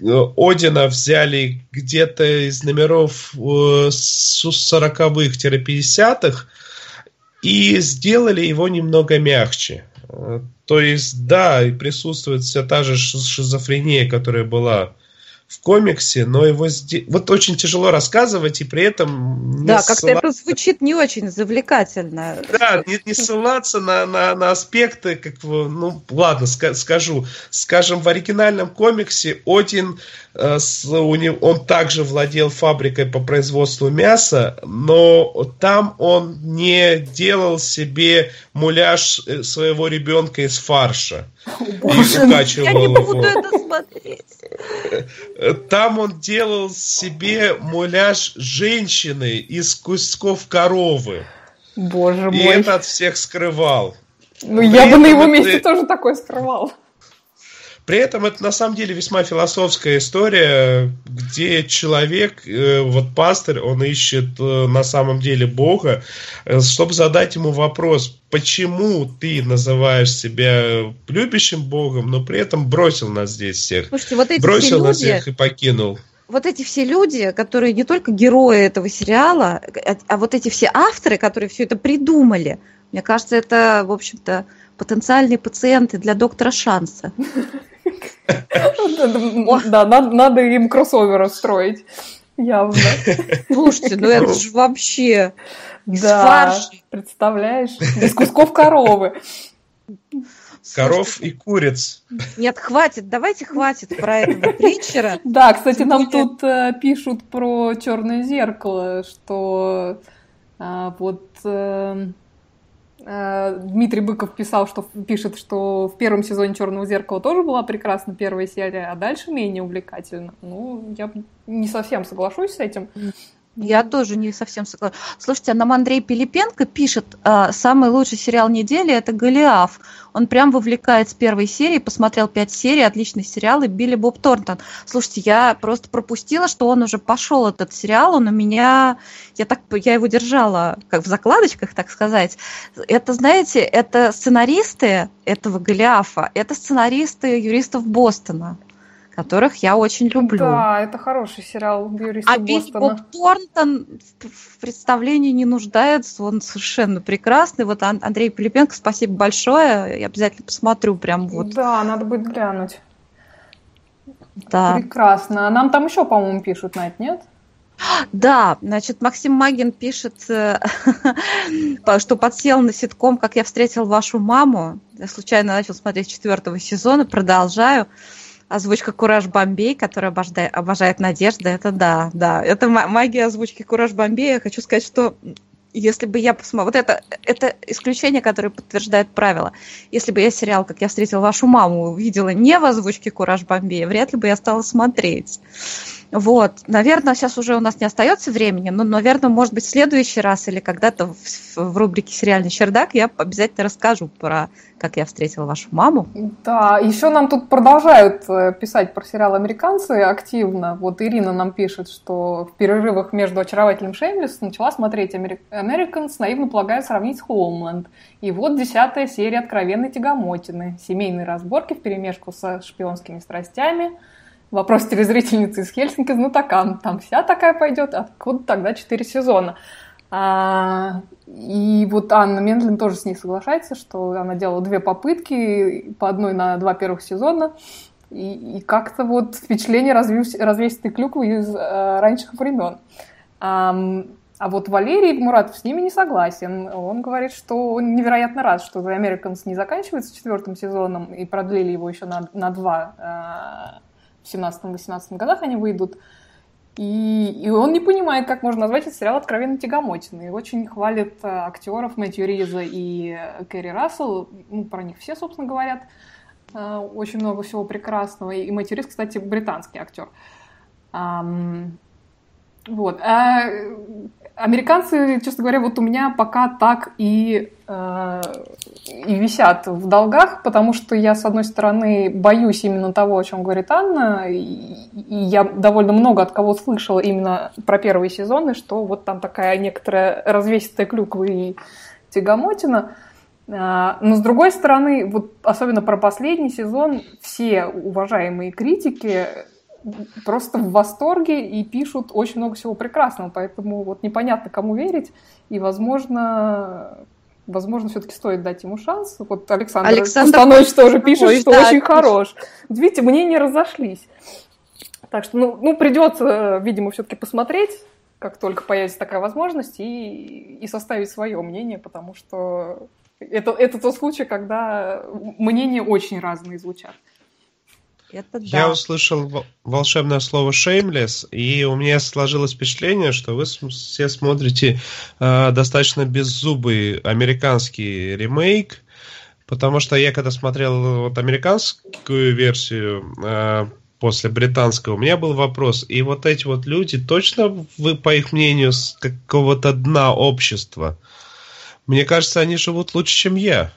Одина взяли где-то из номеров э, с 40-х-50-х и сделали его немного мягче. Э, то есть, да, и присутствует вся та же шизофрения, которая была в комиксе, но его здесь... Вот очень тяжело рассказывать, и при этом... Да, как-то ссылаться... это звучит не очень завлекательно. Да, не, не ссылаться на, на, на аспекты, как ну, ладно, скажу. Скажем, в оригинальном комиксе Один, э, он также владел фабрикой по производству мяса, но там он не делал себе муляж э, своего ребенка из фарша. Боже, и я не буду это смотреть. Там он делал себе муляж женщины из кусков коровы. Боже мой. И это от всех скрывал. Ну, я бы на его месте тоже такое скрывал. При этом это на самом деле весьма философская история, где человек, э, вот пастырь, он ищет э, на самом деле Бога, э, чтобы задать ему вопрос, почему ты называешь себя любящим Богом, но при этом бросил нас здесь всех. Слушайте, вот эти бросил все нас всех и покинул вот эти все люди, которые не только герои этого сериала, а, а вот эти все авторы, которые все это придумали, мне кажется, это, в общем-то, потенциальные пациенты для доктора Шанса. Да, надо им кроссовер устроить. Явно. Слушайте, ну это же вообще да, представляешь? Из кусков коровы. Коров и куриц. Нет, хватит, давайте хватит про этого притчера. Да, кстати, нам тут э, пишут про черное зеркало, что э, вот э, Э, Дмитрий Быков писал, что пишет, что в первом сезоне Черного зеркала тоже была прекрасна первая серия, а дальше менее увлекательно. Ну, я не совсем соглашусь с этим. Я тоже не совсем согласна. Слушайте, а нам Андрей Пилипенко пишет, а, самый лучший сериал недели – это «Голиаф». Он прям вовлекает с первой серии, посмотрел пять серий, отличный сериал, и Билли Боб Торнтон. Слушайте, я просто пропустила, что он уже пошел, этот сериал, он у меня, я так, я его держала, как в закладочках, так сказать. Это, знаете, это сценаристы этого «Голиафа», это сценаристы юристов Бостона которых я очень люблю. Да, это хороший сериал «Юристы а Бостона». Боб Торнтон в представлении не нуждается, он совершенно прекрасный. Вот Андрей Пилипенко, спасибо большое, я обязательно посмотрю прям вот. Да, надо будет глянуть. Да. Прекрасно. А нам там еще, по-моему, пишут на это, нет? Да, значит, Максим Магин пишет, э, что подсел на ситком «Как я встретил вашу маму». Я случайно начал смотреть четвертого сезона, продолжаю озвучка Кураж Бомбей, которая обожает, обожает Надежда, это да, да. Это магия озвучки Кураж Бомбей. Я хочу сказать, что если бы я посмотрела... Вот это, это исключение, которое подтверждает правило. Если бы я сериал «Как я встретил вашу маму» увидела не в озвучке Кураж Бомбея, вряд ли бы я стала смотреть. Вот, наверное, сейчас уже у нас не остается времени, но, наверное, может быть, в следующий раз или когда-то в, в рубрике «Сериальный чердак» я обязательно расскажу про «Как я встретила вашу маму». Да, еще нам тут продолжают э, писать про сериал «Американцы» активно. Вот Ирина нам пишет, что в перерывах между «Очаровательным Shameless» начала смотреть «Americans», наивно полагая сравнить с «Homeland». И вот десятая серия откровенной тягомотины. Семейные разборки в перемешку со шпионскими страстями – Вопрос телезрительницы из Хельсинки знатокам. Там вся такая пойдет, откуда тогда четыре сезона? А, и вот Анна Мендлин тоже с ней соглашается, что она делала две попытки, по одной на два первых сезона, и, и как-то вот впечатление развес, развесистой клюквы из э, ранних времен. А, а вот Валерий Муратов с ними не согласен. Он говорит, что он невероятно рад, что The Americans не заканчивается четвертым сезоном и продлили его еще на, на два э, в 17-18 годах они выйдут. И, и он не понимает, как можно назвать этот сериал откровенно тягомотиной. Очень хвалит э, актеров Мэтью Риза и Кэрри Рассел. Ну, про них все, собственно, говорят. Э, очень много всего прекрасного. И Мэтью Риз, кстати, британский актер. Вот. А американцы, честно говоря, вот у меня пока так и, э, и висят в долгах, потому что я, с одной стороны, боюсь именно того, о чем говорит Анна, и, и я довольно много от кого слышала именно про первые сезоны, что вот там такая некоторая развесистая клюква и тягомотина. А, но с другой стороны, вот особенно про последний сезон, все уважаемые критики просто в восторге и пишут очень много всего прекрасного, поэтому вот непонятно, кому верить, и, возможно, возможно, все-таки стоит дать ему шанс. Вот Александр, Александр Станович тоже пишет, Ой, что да, очень хорош. Видите, мнения разошлись. Так что, ну, ну придется, видимо, все-таки посмотреть, как только появится такая возможность, и, и составить свое мнение, потому что это, это тот случай, когда мнения очень разные звучат. Это да. Я услышал волшебное слово shameless, и у меня сложилось впечатление, что вы все смотрите э, достаточно беззубый американский ремейк, потому что я когда смотрел вот американскую версию э, после британского, у меня был вопрос, и вот эти вот люди, точно вы, по их мнению, с какого-то дна общества? Мне кажется, они живут лучше, чем я.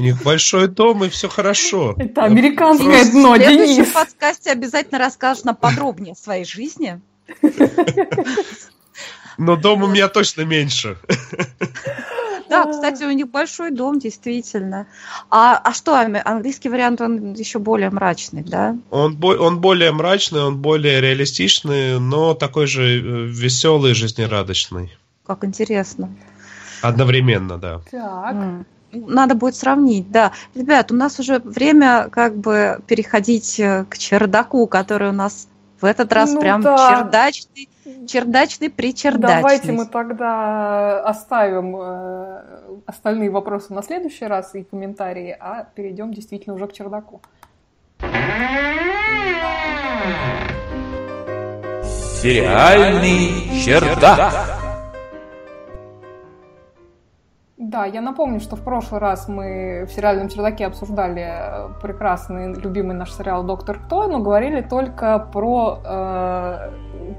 У них большой дом, и все хорошо. Это американское дно, Денис. В следующем подкасте обязательно расскажешь нам подробнее о своей жизни. Но дом у меня точно меньше. Да, кстати, у них большой дом, действительно. А, а что, английский вариант, он еще более мрачный, да? Он, он более мрачный, он более реалистичный, но такой же э, веселый, жизнерадостный. Как интересно. Одновременно, да. Так. Mm надо будет сравнить, да. Ребят, у нас уже время как бы переходить э, к чердаку, который у нас в этот раз ну, прям да. чердачный, чердачный причердачный. Давайте мы тогда оставим э, остальные вопросы на следующий раз и комментарии, а перейдем действительно уже к чердаку. Сериальный чердак. Да, я напомню, что в прошлый раз мы в сериальном чердаке обсуждали э, прекрасный, любимый наш сериал «Доктор Кто», но говорили только про, э,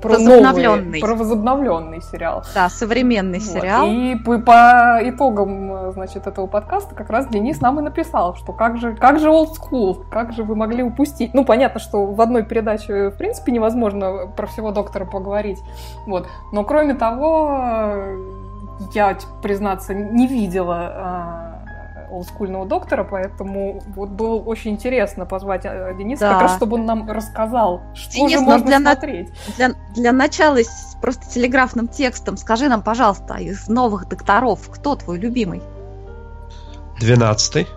про возобновленный. Новый, про возобновленный сериал. Да, современный вот. сериал. И по, по итогам, значит, этого подкаста как раз Денис нам и написал, что как же, как же old school, как же вы могли упустить. Ну, понятно, что в одной передаче, в принципе, невозможно про всего доктора поговорить. Вот. Но кроме того, я, признаться, не видела э, олдскульного доктора, поэтому вот было очень интересно позвать э, Дениса, да. как раз чтобы он нам рассказал, что Денис, же можно для смотреть. На... Для, для начала просто телеграфным текстом скажи нам, пожалуйста, из новых докторов, кто твой любимый? Двенадцатый.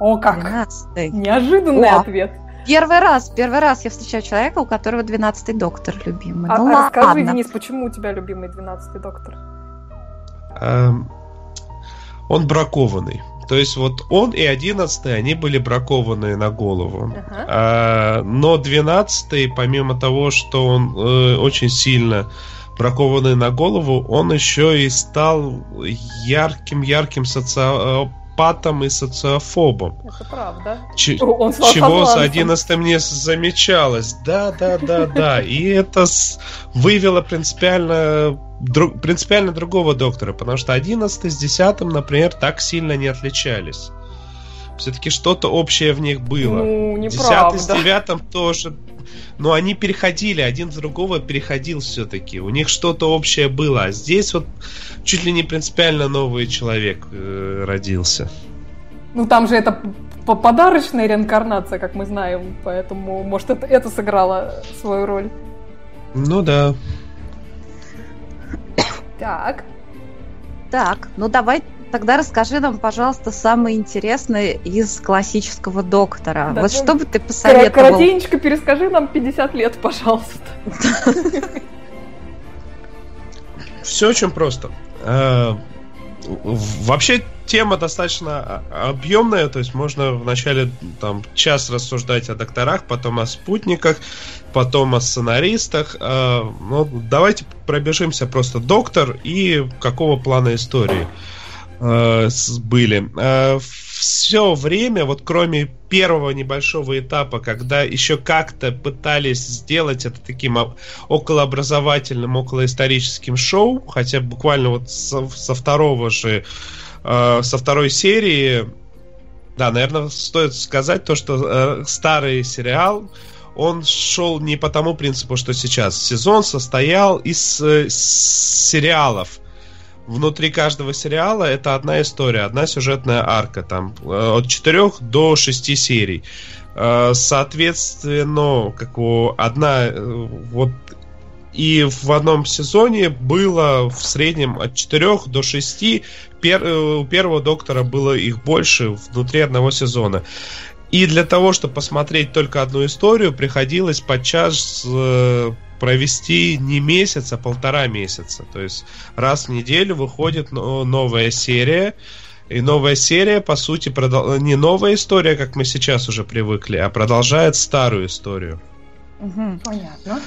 О, как! Двенадцатый. Неожиданный О. ответ. Первый раз, первый раз я встречаю человека, у которого двенадцатый доктор любимый. А, ну, а ладно. расскажи, Денис, почему у тебя любимый двенадцатый доктор? Эм, он бракованный. То есть вот он и одиннадцатый, они были бракованные на голову. Uh-huh. А, но двенадцатый, помимо того, что он э, очень сильно бракованный на голову, он еще и стал ярким-ярким социопатом и социофобом. Это правда. Ч- он чего за одиннадцатым не замечалось. Да, да, да, да. И это вывело принципиально друг, принципиально другого доктора, потому что 11 с 10, например, так сильно не отличались. Все-таки что-то общее в них было. Ну, неправда. 10 с 9 тоже. Но они переходили, один в другого переходил все-таки. У них что-то общее было. А здесь вот чуть ли не принципиально новый человек э, родился. Ну там же это подарочная реинкарнация, как мы знаем, поэтому, может, это, это сыграло свою роль. Ну да. Так. Так, ну давай тогда расскажи нам, пожалуйста, самое интересное из классического доктора. Да, вот ну, что бы ты посоветовал? Коротенько перескажи нам 50 лет, пожалуйста. Все очень просто. Э, вообще тема достаточно объемная, то есть можно вначале там час рассуждать о докторах, потом о спутниках, потом о сценаристах. Э, ну, давайте пробежимся просто доктор и какого плана истории э, были. Э, все время, вот кроме первого небольшого этапа, когда еще как-то пытались сделать это таким околообразовательным, околоисторическим шоу, хотя буквально вот со, со второго же э, со второй серии, да, наверное, стоит сказать то, что старый сериал, он шел не по тому принципу, что сейчас. Сезон состоял из сериалов. Внутри каждого сериала это одна история, одна сюжетная арка, там э, от 4 до 6 серий. Э, соответственно, как у одна э, вот и в одном сезоне было в среднем от 4 до 6. Пер, у первого доктора было их больше внутри одного сезона. И для того, чтобы посмотреть только одну историю, приходилось подчас э, провести не месяц, а полтора месяца. То есть раз в неделю выходит новая серия. И новая серия, по сути, продол... не новая история, как мы сейчас уже привыкли, а продолжает старую историю. Угу, понятно.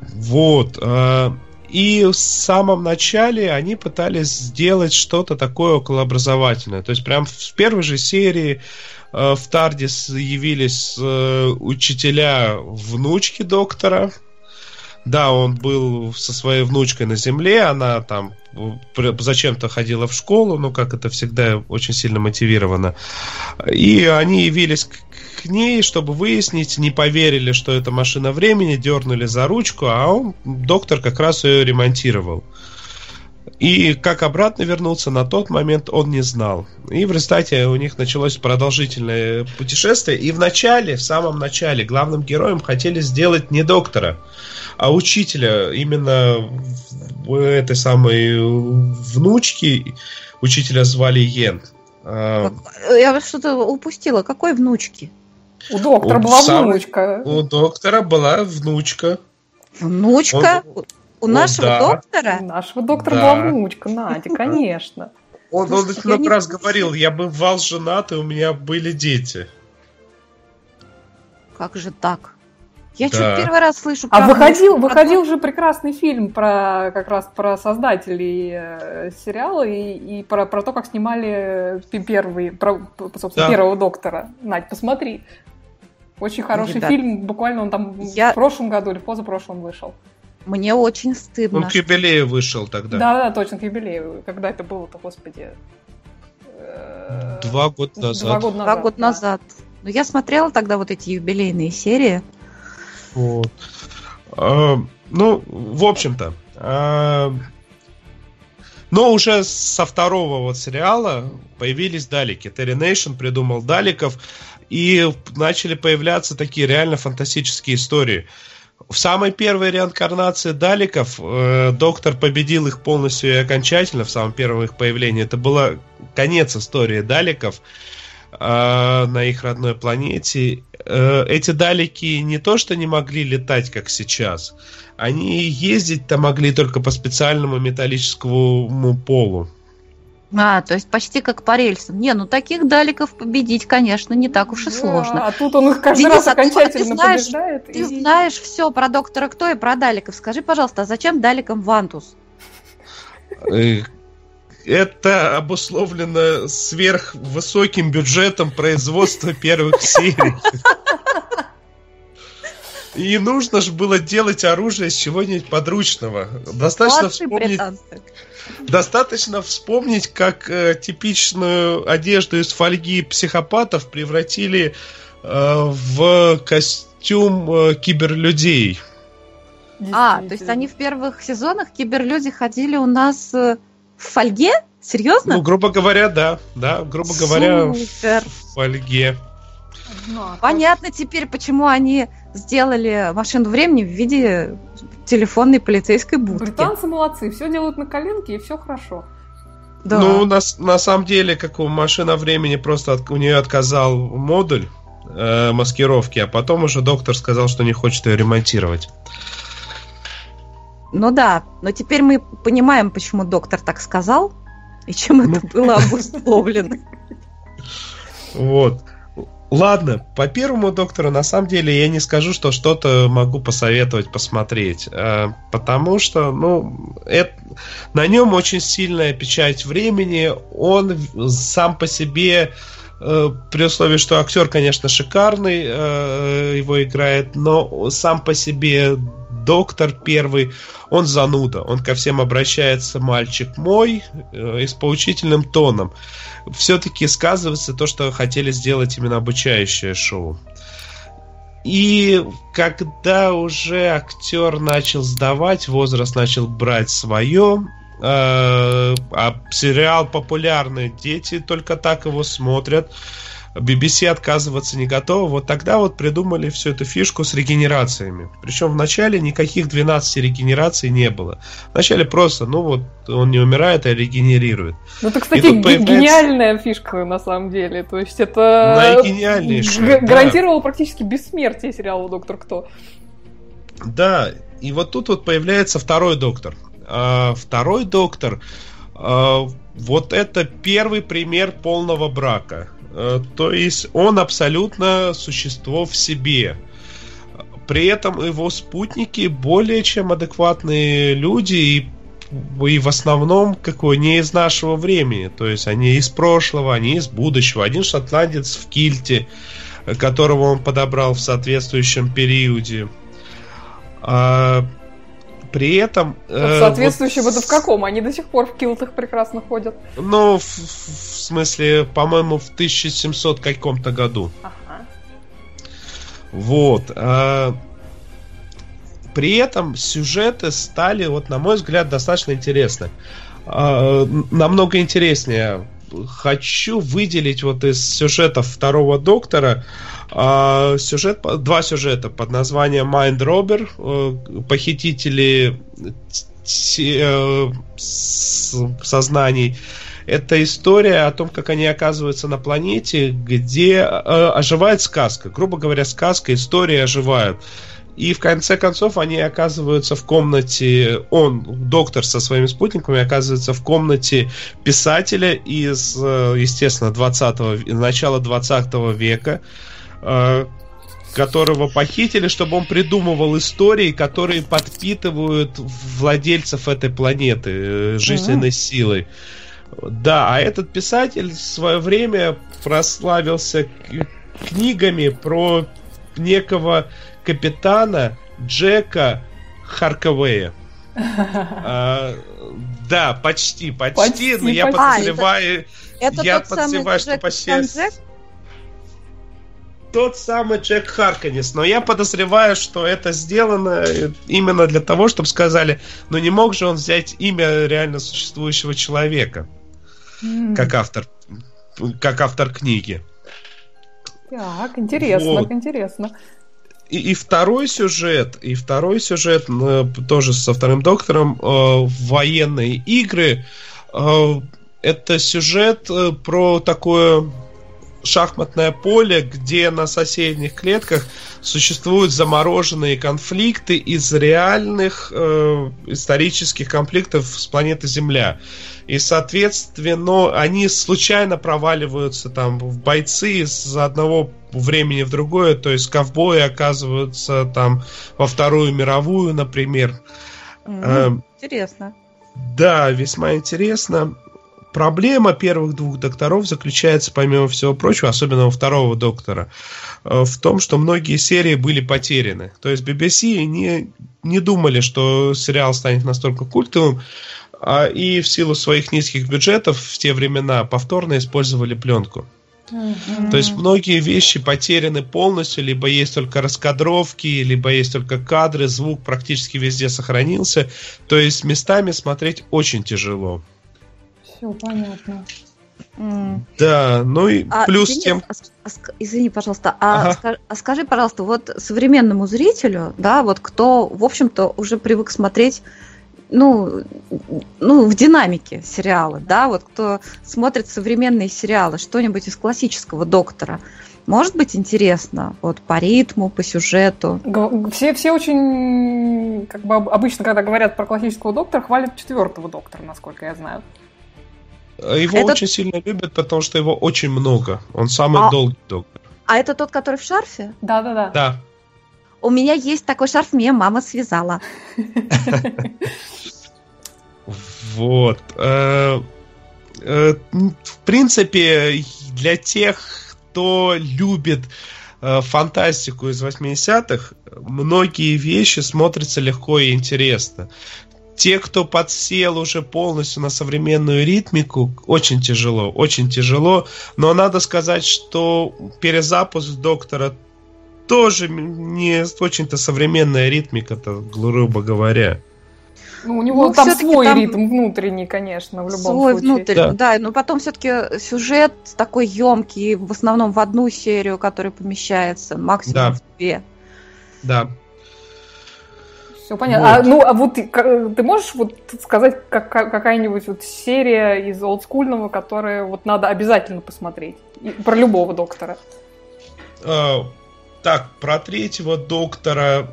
Вот. Э, и в самом начале они пытались сделать что-то такое околообразовательное. То есть прям в первой же серии э, в Тардис явились э, учителя внучки доктора. Да, он был со своей внучкой на земле, она там зачем-то ходила в школу, ну, как это всегда очень сильно мотивировано. И они явились к ней, чтобы выяснить, не поверили, что это машина времени, дернули за ручку, а он, доктор как раз ее ремонтировал. И как обратно вернуться на тот момент он не знал. И в результате у них началось продолжительное путешествие. И в начале, в самом начале, главным героем хотели сделать не доктора, а учителя. Именно этой самой внучки учителя звали Йен. А, Я что-то упустила. Какой внучки? У доктора у была сам... внучка. У доктора была внучка. Внучка? Он... У он, нашего да. доктора? У нашего доктора да. была внучка, Надя, конечно. Он, он много раз говорил, я бывал женат, и у меня были дети. Как же так? Я да. что первый раз слышу. А выходил, выходил же прекрасный фильм про как раз про создателей э, сериала и, и про, про то, как снимали первый, про, собственно, да. первого доктора. Надь, посмотри. Очень хороший Ребят, фильм, буквально он там я... в прошлом году или в позапрошлом вышел. Мне очень стыдно. Он к юбилею вышел тогда. Да, да, точно, к юбилею. Когда это было-то, господи. Два года назад. Два года назад. Два года да. назад. Но я смотрела тогда вот эти юбилейные серии. Вот. А, ну, в общем-то. А, но уже со второго вот сериала появились Далики. Терри Нейшн придумал Даликов, и начали появляться такие реально фантастические истории. В самой первой реинкарнации Даликов э, доктор победил их полностью и окончательно в самом первом их появлении. Это был конец истории Даликов э, на их родной планете. Э, эти Далики не то что не могли летать, как сейчас, они ездить-то могли только по специальному металлическому полу. А, то есть почти как по рельсам. Не, ну таких даликов победить, конечно, не так уж и да, сложно. А тут он их каждый Денис, раз а окончательно ты знаешь, побеждает. Ты и... знаешь все про доктора кто и про даликов. Скажи, пожалуйста, а зачем даликам Вантус? Э, это обусловлено сверхвысоким бюджетом производства первых серий. И нужно же было делать оружие с чего-нибудь подручного. Достаточно вспомнить... Достаточно вспомнить, как э, типичную одежду из фольги психопатов превратили э, в костюм э, киберлюдей. А, то есть они в первых сезонах киберлюди ходили у нас э, в фольге? Серьезно? Ну, грубо говоря, да. Да, грубо говоря, Супер. в фольге. Понятно теперь, почему они сделали машину времени в виде телефонной полицейской будки. Британцы молодцы, все делают на коленке и все хорошо. Да. Ну, на, на самом деле, как у машина времени, просто от, у нее отказал модуль э, маскировки, а потом уже доктор сказал, что не хочет ее ремонтировать. Ну да, но теперь мы понимаем, почему доктор так сказал и чем ну... это было обусловлено. Вот. Ладно, по первому доктору на самом деле я не скажу, что что-то могу посоветовать посмотреть, э, потому что, ну, это, на нем очень сильная печать времени, он сам по себе э, при условии, что актер, конечно, шикарный, э, его играет, но сам по себе доктор первый, он зануда, он ко всем обращается мальчик мой и с поучительным тоном все-таки сказывается то, что хотели сделать именно обучающее шоу. И когда уже актер начал сдавать, возраст начал брать свое, э, а сериал популярный, дети только так его смотрят. BBC отказываться не готова. Вот тогда вот придумали всю эту фишку с регенерациями. Причем в начале никаких 12 регенераций не было. Вначале просто, ну вот, он не умирает, а регенерирует. Ну, это, кстати, появляется... гениальная фишка на самом деле. То есть это... Наигениальнейшая, гарантировало да. практически бессмертие сериала «Доктор Кто». Да, и вот тут вот появляется второй доктор. А, второй доктор, а, вот это первый пример полного брака. А, то есть он абсолютно существо в себе. При этом его спутники более чем адекватные люди и и в основном какой не из нашего времени, то есть они из прошлого, они из будущего. Один шотландец в кильте, которого он подобрал в соответствующем периоде. А, при этом... Э, соответствующем вот, это в каком? Они до сих пор в килтах прекрасно ходят. Ну, в, в смысле, по-моему, в 1700 каком-то году. Ага. Вот. А, при этом сюжеты стали, вот на мой взгляд, достаточно интересны. А, намного интереснее. Хочу выделить вот из сюжетов второго доктора а, сюжет, два сюжета под названием Mind Robber, э, похитители э, сознаний. Это история о том, как они оказываются на планете, где э, оживает сказка. Грубо говоря, сказка, история оживают. И в конце концов они оказываются в комнате, он, доктор со своими спутниками, оказывается в комнате писателя из, естественно, 20 начала 20 века, которого похитили, чтобы он придумывал истории, которые подпитывают владельцев этой планеты э, жизненной mm-hmm. силой. Да, а этот писатель в свое время прославился книгами про некого капитана Джека Харковея. А, да, почти, почти, почти но я почти. подозреваю, а, это, я это подозреваю, что почти тот самый Джек Харканис, но я подозреваю, что это сделано именно для того, чтобы сказали, ну не мог же он взять имя реально существующего человека, mm. как автор, как автор книги. Так, интересно, вот. интересно. И, и второй сюжет, и второй сюжет э, тоже со вторым доктором э, военные игры. Э, это сюжет э, про такое шахматное поле, где на соседних клетках существуют замороженные конфликты из реальных э, исторических конфликтов с планеты Земля. И, соответственно, они случайно проваливаются там в бойцы из одного времени в другое, то есть ковбои оказываются там во Вторую мировую, например. Mm, э, интересно. Да, весьма интересно. Проблема первых двух докторов заключается, помимо всего прочего, особенно у второго доктора, э, в том, что многие серии были потеряны. То есть BBC не, не думали, что сериал станет настолько культовым, а и в силу своих низких бюджетов в те времена повторно использовали пленку. То есть многие вещи потеряны полностью, либо есть только раскадровки, либо есть только кадры, звук практически везде сохранился. То есть местами смотреть очень тяжело все понятно. Да, ну и а, плюс Денис, тем... А, а, извини, пожалуйста, а, ага. скажи, а скажи, пожалуйста, вот современному зрителю, да, вот кто, в общем-то, уже привык смотреть ну, ну, в динамике сериалы, да, вот кто смотрит современные сериалы, что-нибудь из классического доктора, может быть интересно, вот по ритму, по сюжету. Все, все очень, как бы обычно, когда говорят про классического доктора, хвалят четвертого доктора, насколько я знаю. Его это... очень сильно любят, потому что его очень много. Он самый а... долгий доктор. А это тот, который в шарфе? Да, да, да. Да. У меня есть такой шарф, мне мама связала. Вот. Э, э, в принципе, для тех, кто любит э, фантастику из 80-х, многие вещи смотрятся легко и интересно те, кто подсел уже полностью на современную ритмику, очень тяжело, очень тяжело. Но надо сказать, что перезапуск доктора тоже не очень-то современная ритмика-то, грубо говоря. Ну, у него Ну, там свой там ритм внутренний, конечно, в любом Свой случае. внутренний, Да. да. но потом все-таки сюжет такой емкий, в основном в одну серию, который помещается, максимум Да. в две. Да. Все понятно. Вот. А, ну, а вот ты можешь вот сказать как, какая-нибудь вот серия из олдскульного, которую вот надо обязательно посмотреть? И про любого доктора. А, так, про третьего доктора.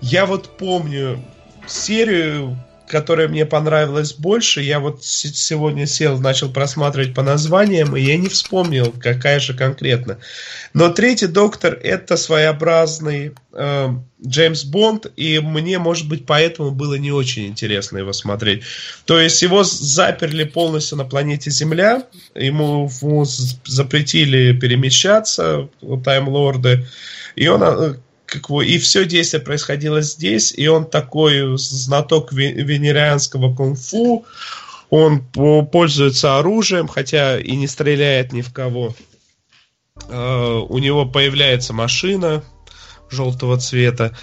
Я вот помню серию, которая мне понравилась больше. Я вот сегодня сел, начал просматривать по названиям, и я не вспомнил, какая же конкретно. Но третий доктор это своеобразный э, Джеймс Бонд, и мне, может быть, поэтому было не очень интересно его смотреть. То есть его заперли полностью на планете Земля, ему, ему запретили перемещаться, вот, таймлорды, и он э, и все действие происходило здесь, и он такой знаток ве- венерианского кунг-фу, он по- пользуется оружием, хотя и не стреляет ни в кого. Э, У него появляется машина желтого цвета.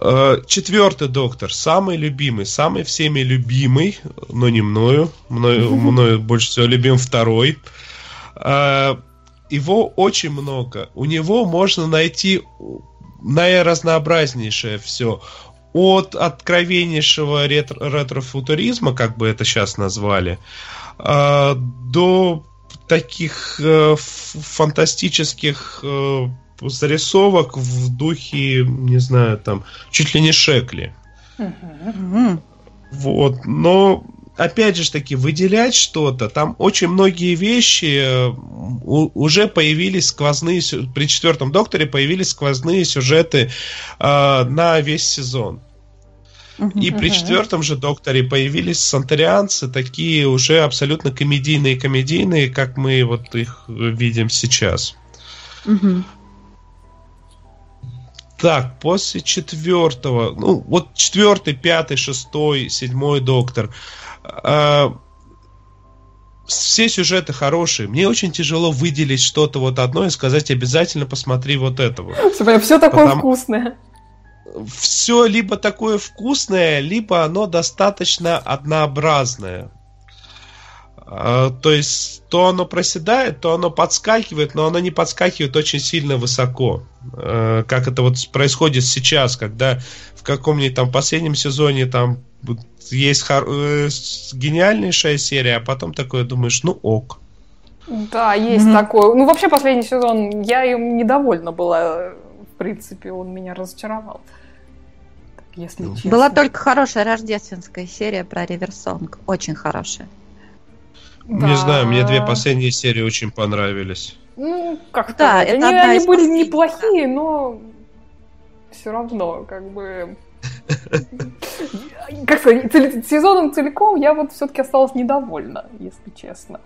Э, Четвертый доктор, самый любимый, самый всеми любимый, но не мною, мною, мною больше всего любим второй. Э, Его очень много. У него можно найти наиразнообразнейшее все. От откровеннейшего ретро- ретро-футуризма, как бы это сейчас назвали, э, до таких э, фантастических э, зарисовок в духе, не знаю, там, чуть ли не Шекли. Вот, но опять же таки выделять что-то, там очень многие вещи э, уже появились сквозные при четвертом докторе появились сквозные сюжеты э, на весь сезон. И при четвертом же докторе появились сантарианцы, такие уже абсолютно комедийные комедийные, как мы вот их э, видим сейчас. Так, после четвертого, ну, вот четвертый, пятый, шестой, седьмой доктор. а, все сюжеты хорошие. Мне очень тяжело выделить что-то вот одно и сказать обязательно посмотри вот этого. Все такое Потому- вкусное. Все либо такое вкусное, либо оно достаточно однообразное. А, То есть, то оно проседает, то оно подскакивает, но оно не подскакивает очень сильно высоко. Э, Как это вот происходит сейчас, когда в каком-нибудь там последнем сезоне там есть хор- э, гениальнейшая серия, а потом такое думаешь, ну ок. Да, есть Мгм. такое. Ну, вообще, последний сезон я им недовольна была. В принципе, он меня разочаровал. Если честно. Была только хорошая рождественская серия про Риверсонг. Очень хорошая. Не Да. знаю, мне две последние серии очень понравились. Ну, как Да, они, одна они из были последних, неплохие, но все равно, как бы... Как сказать, сезоном целиком я вот все-таки осталась недовольна, если честно.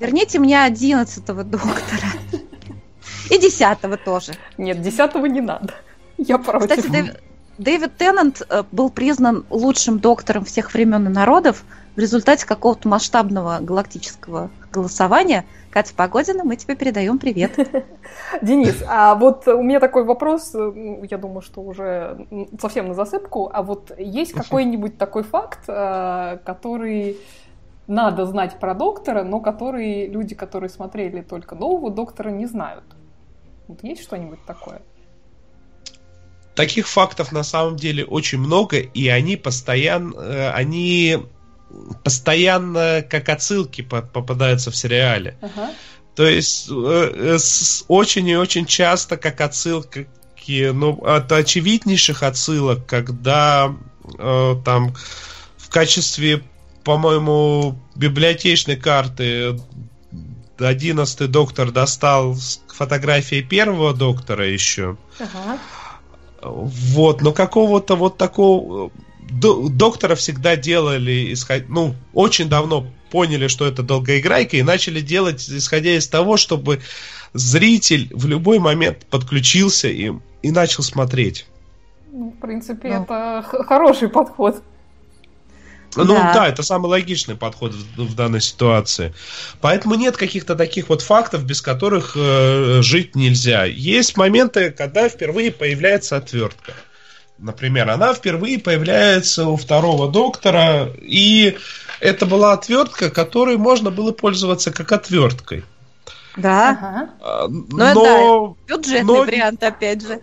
Верните мне одиннадцатого доктора. И десятого тоже. Нет, десятого не надо. Я против. Кстати, Дэв- Дэвид Теннант э, был признан лучшим доктором всех времен и народов в результате какого-то масштабного галактического голосования. Катя Погодина, мы тебе передаем привет. Денис, а вот у меня такой вопрос, я думаю, что уже совсем на засыпку, а вот есть какой-нибудь такой факт, э, который надо знать про доктора, но который люди, которые смотрели только нового доктора, не знают? Вот есть что-нибудь такое? Таких фактов на самом деле очень много, и они постоянно, э, они постоянно как отсылки по- попадаются в сериале. Ага. То есть э, э, очень и очень часто как отсылки, ну, от очевиднейших отсылок, когда э, там в качестве, по-моему, библиотечной карты одиннадцатый доктор достал фотографии первого доктора еще. Ага. Вот, но какого-то вот такого... до- доктора всегда делали, исход- ну, очень давно поняли, что это долгоиграйка, и начали делать, исходя из того, чтобы зритель в любой момент подключился и, и начал смотреть. Ну, в принципе, Ну. это хороший подход. Ну да. Да. это самый логичный подход в, в данной ситуации. Поэтому нет каких-то таких вот фактов, без которых э, жить нельзя. Есть моменты, когда впервые появляется отвертка. Например, она впервые появляется у второго доктора, и это была отвертка, которой можно было пользоваться как отверткой. Да. Ага. А, Ну, Но, да, бюджетный но- вариант, опять же.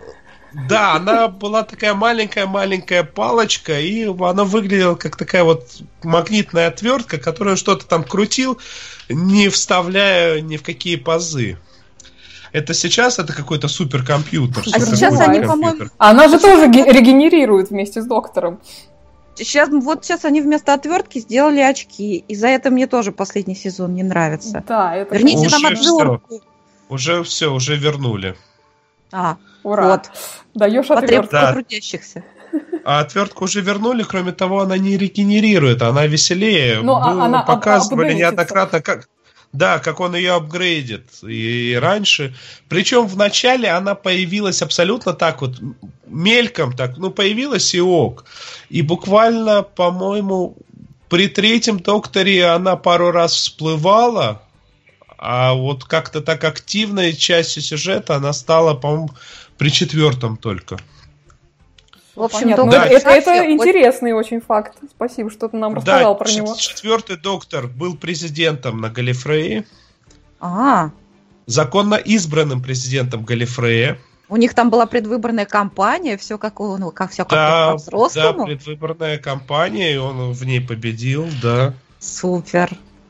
да, она была такая маленькая-маленькая палочка, и она выглядела как такая вот магнитная отвертка, которую что-то там крутил, не вставляя ни в какие пазы. Это сейчас это какой-то суперкомпьютер. А сейчас они, компьютер. Она же тоже ге- регенерирует вместе с доктором. Сейчас, вот сейчас они вместо отвертки сделали очки. И за это мне тоже последний сезон не нравится. Да, это Верните Уже нам отвертку. Уже все, уже вернули. А, ура. вот. Даешь отвертку. Да. трудящихся. А отвертку уже вернули, кроме того, она не регенерирует, она веселее. Ну, а Было- она показывали неоднократно, как. Да, как он ее апгрейдит. И раньше. Причем в начале она появилась абсолютно так вот, мельком так, ну, появилась и ок. И буквально, по-моему, при третьем докторе она пару раз всплывала, а вот как-то так активной частью сюжета она стала, по-моему, при четвертом только. В общем, Понятно. доктор это, это очень- интересный очень факт. Спасибо, что ты нам рассказал про него. четвертый доктор был президентом на Галифрее, А, законно избранным президентом Галифрея. у них там была предвыборная кампания, все как, у- ну, как все как Да, да, по-взрослому. предвыборная кампания, и он в ней победил, да. Супер.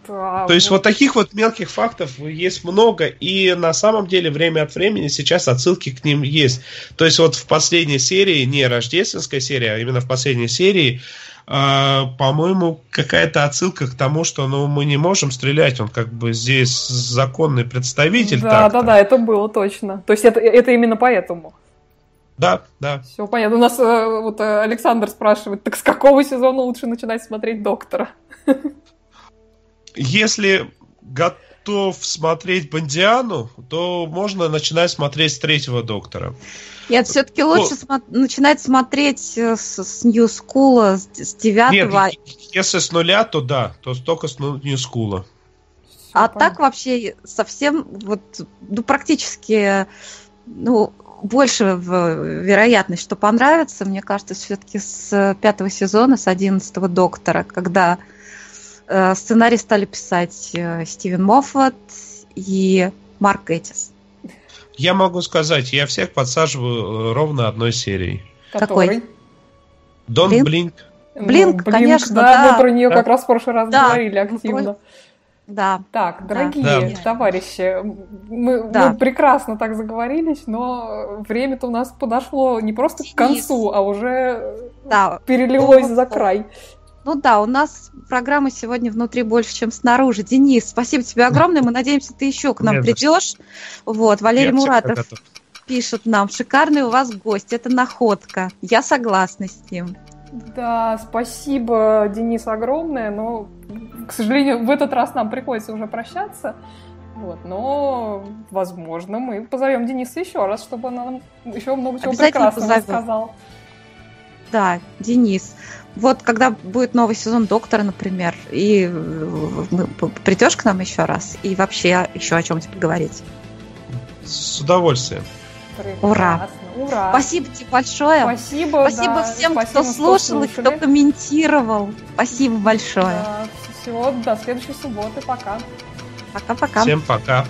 Да, То есть вот таких вот мелких фактов есть много, и на самом деле время от времени сейчас отсылки к ним есть. То есть вот в последней серии, не рождественская серия, а именно в последней серии, а, по-моему, какая-то отсылка к тому, что ну, мы не можем стрелять, он как бы здесь законный представитель. Да, так-то. да, да, это было точно. То есть это, это именно поэтому. Да, да. Все понятно. У нас э, вот э, Александр спрашивает, так с какого сезона лучше начинать смотреть доктора? Если готов смотреть Бондиану, то можно начинать смотреть с третьего доктора. Нет, все-таки лучше смо- начинать смотреть э, с, с New School, с, с Нет, девятого. если с нуля, то да, то только с ну- Ньюскула. А Всё так вообще совсем вот ну практически ну больше вероятность, что понравится, мне кажется, все-таки с пятого сезона, с одиннадцатого доктора, когда э, сценарий стали писать э, Стивен Моффат и Марк Геттис. Я могу сказать, я всех подсаживаю э, ровно одной серией. Какой? Который? Don't Блин? Blink. Ну, Блинк, конечно, да. да. Мы про нее Да. как раз в прошлый раз Да. говорили активно. Да, Так, дорогие Да. товарищи, мы, Да. мы прекрасно так заговорились, но время-то у нас подошло не просто к концу, а уже да. перелилось за край. Ну да, у нас программа сегодня внутри больше, чем снаружи. Денис, спасибо тебе огромное. Мы надеемся, ты еще к нам придешь. Вот, Валерий Муратов пишет нам, шикарный у вас гость, это находка. Я согласна с ним. Да, спасибо, Денис, огромное, но, к сожалению, в этот раз нам приходится уже прощаться. Вот, но, возможно, мы позовем Дениса еще раз, чтобы он нам еще много чего прекрасного позовем. рассказал. Да, Денис. Вот когда будет новый сезон Доктора, например, и э, придешь к нам еще раз и вообще еще о чем-нибудь поговорить. С удовольствием. Ура. Прекрасно, Ура! Спасибо тебе большое. Спасибо, Спасибо да, всем, спасибо, кто слушал и кто комментировал. Спасибо большое. Да, всего, до следующей субботы, пока. Пока-пока. Всем пока.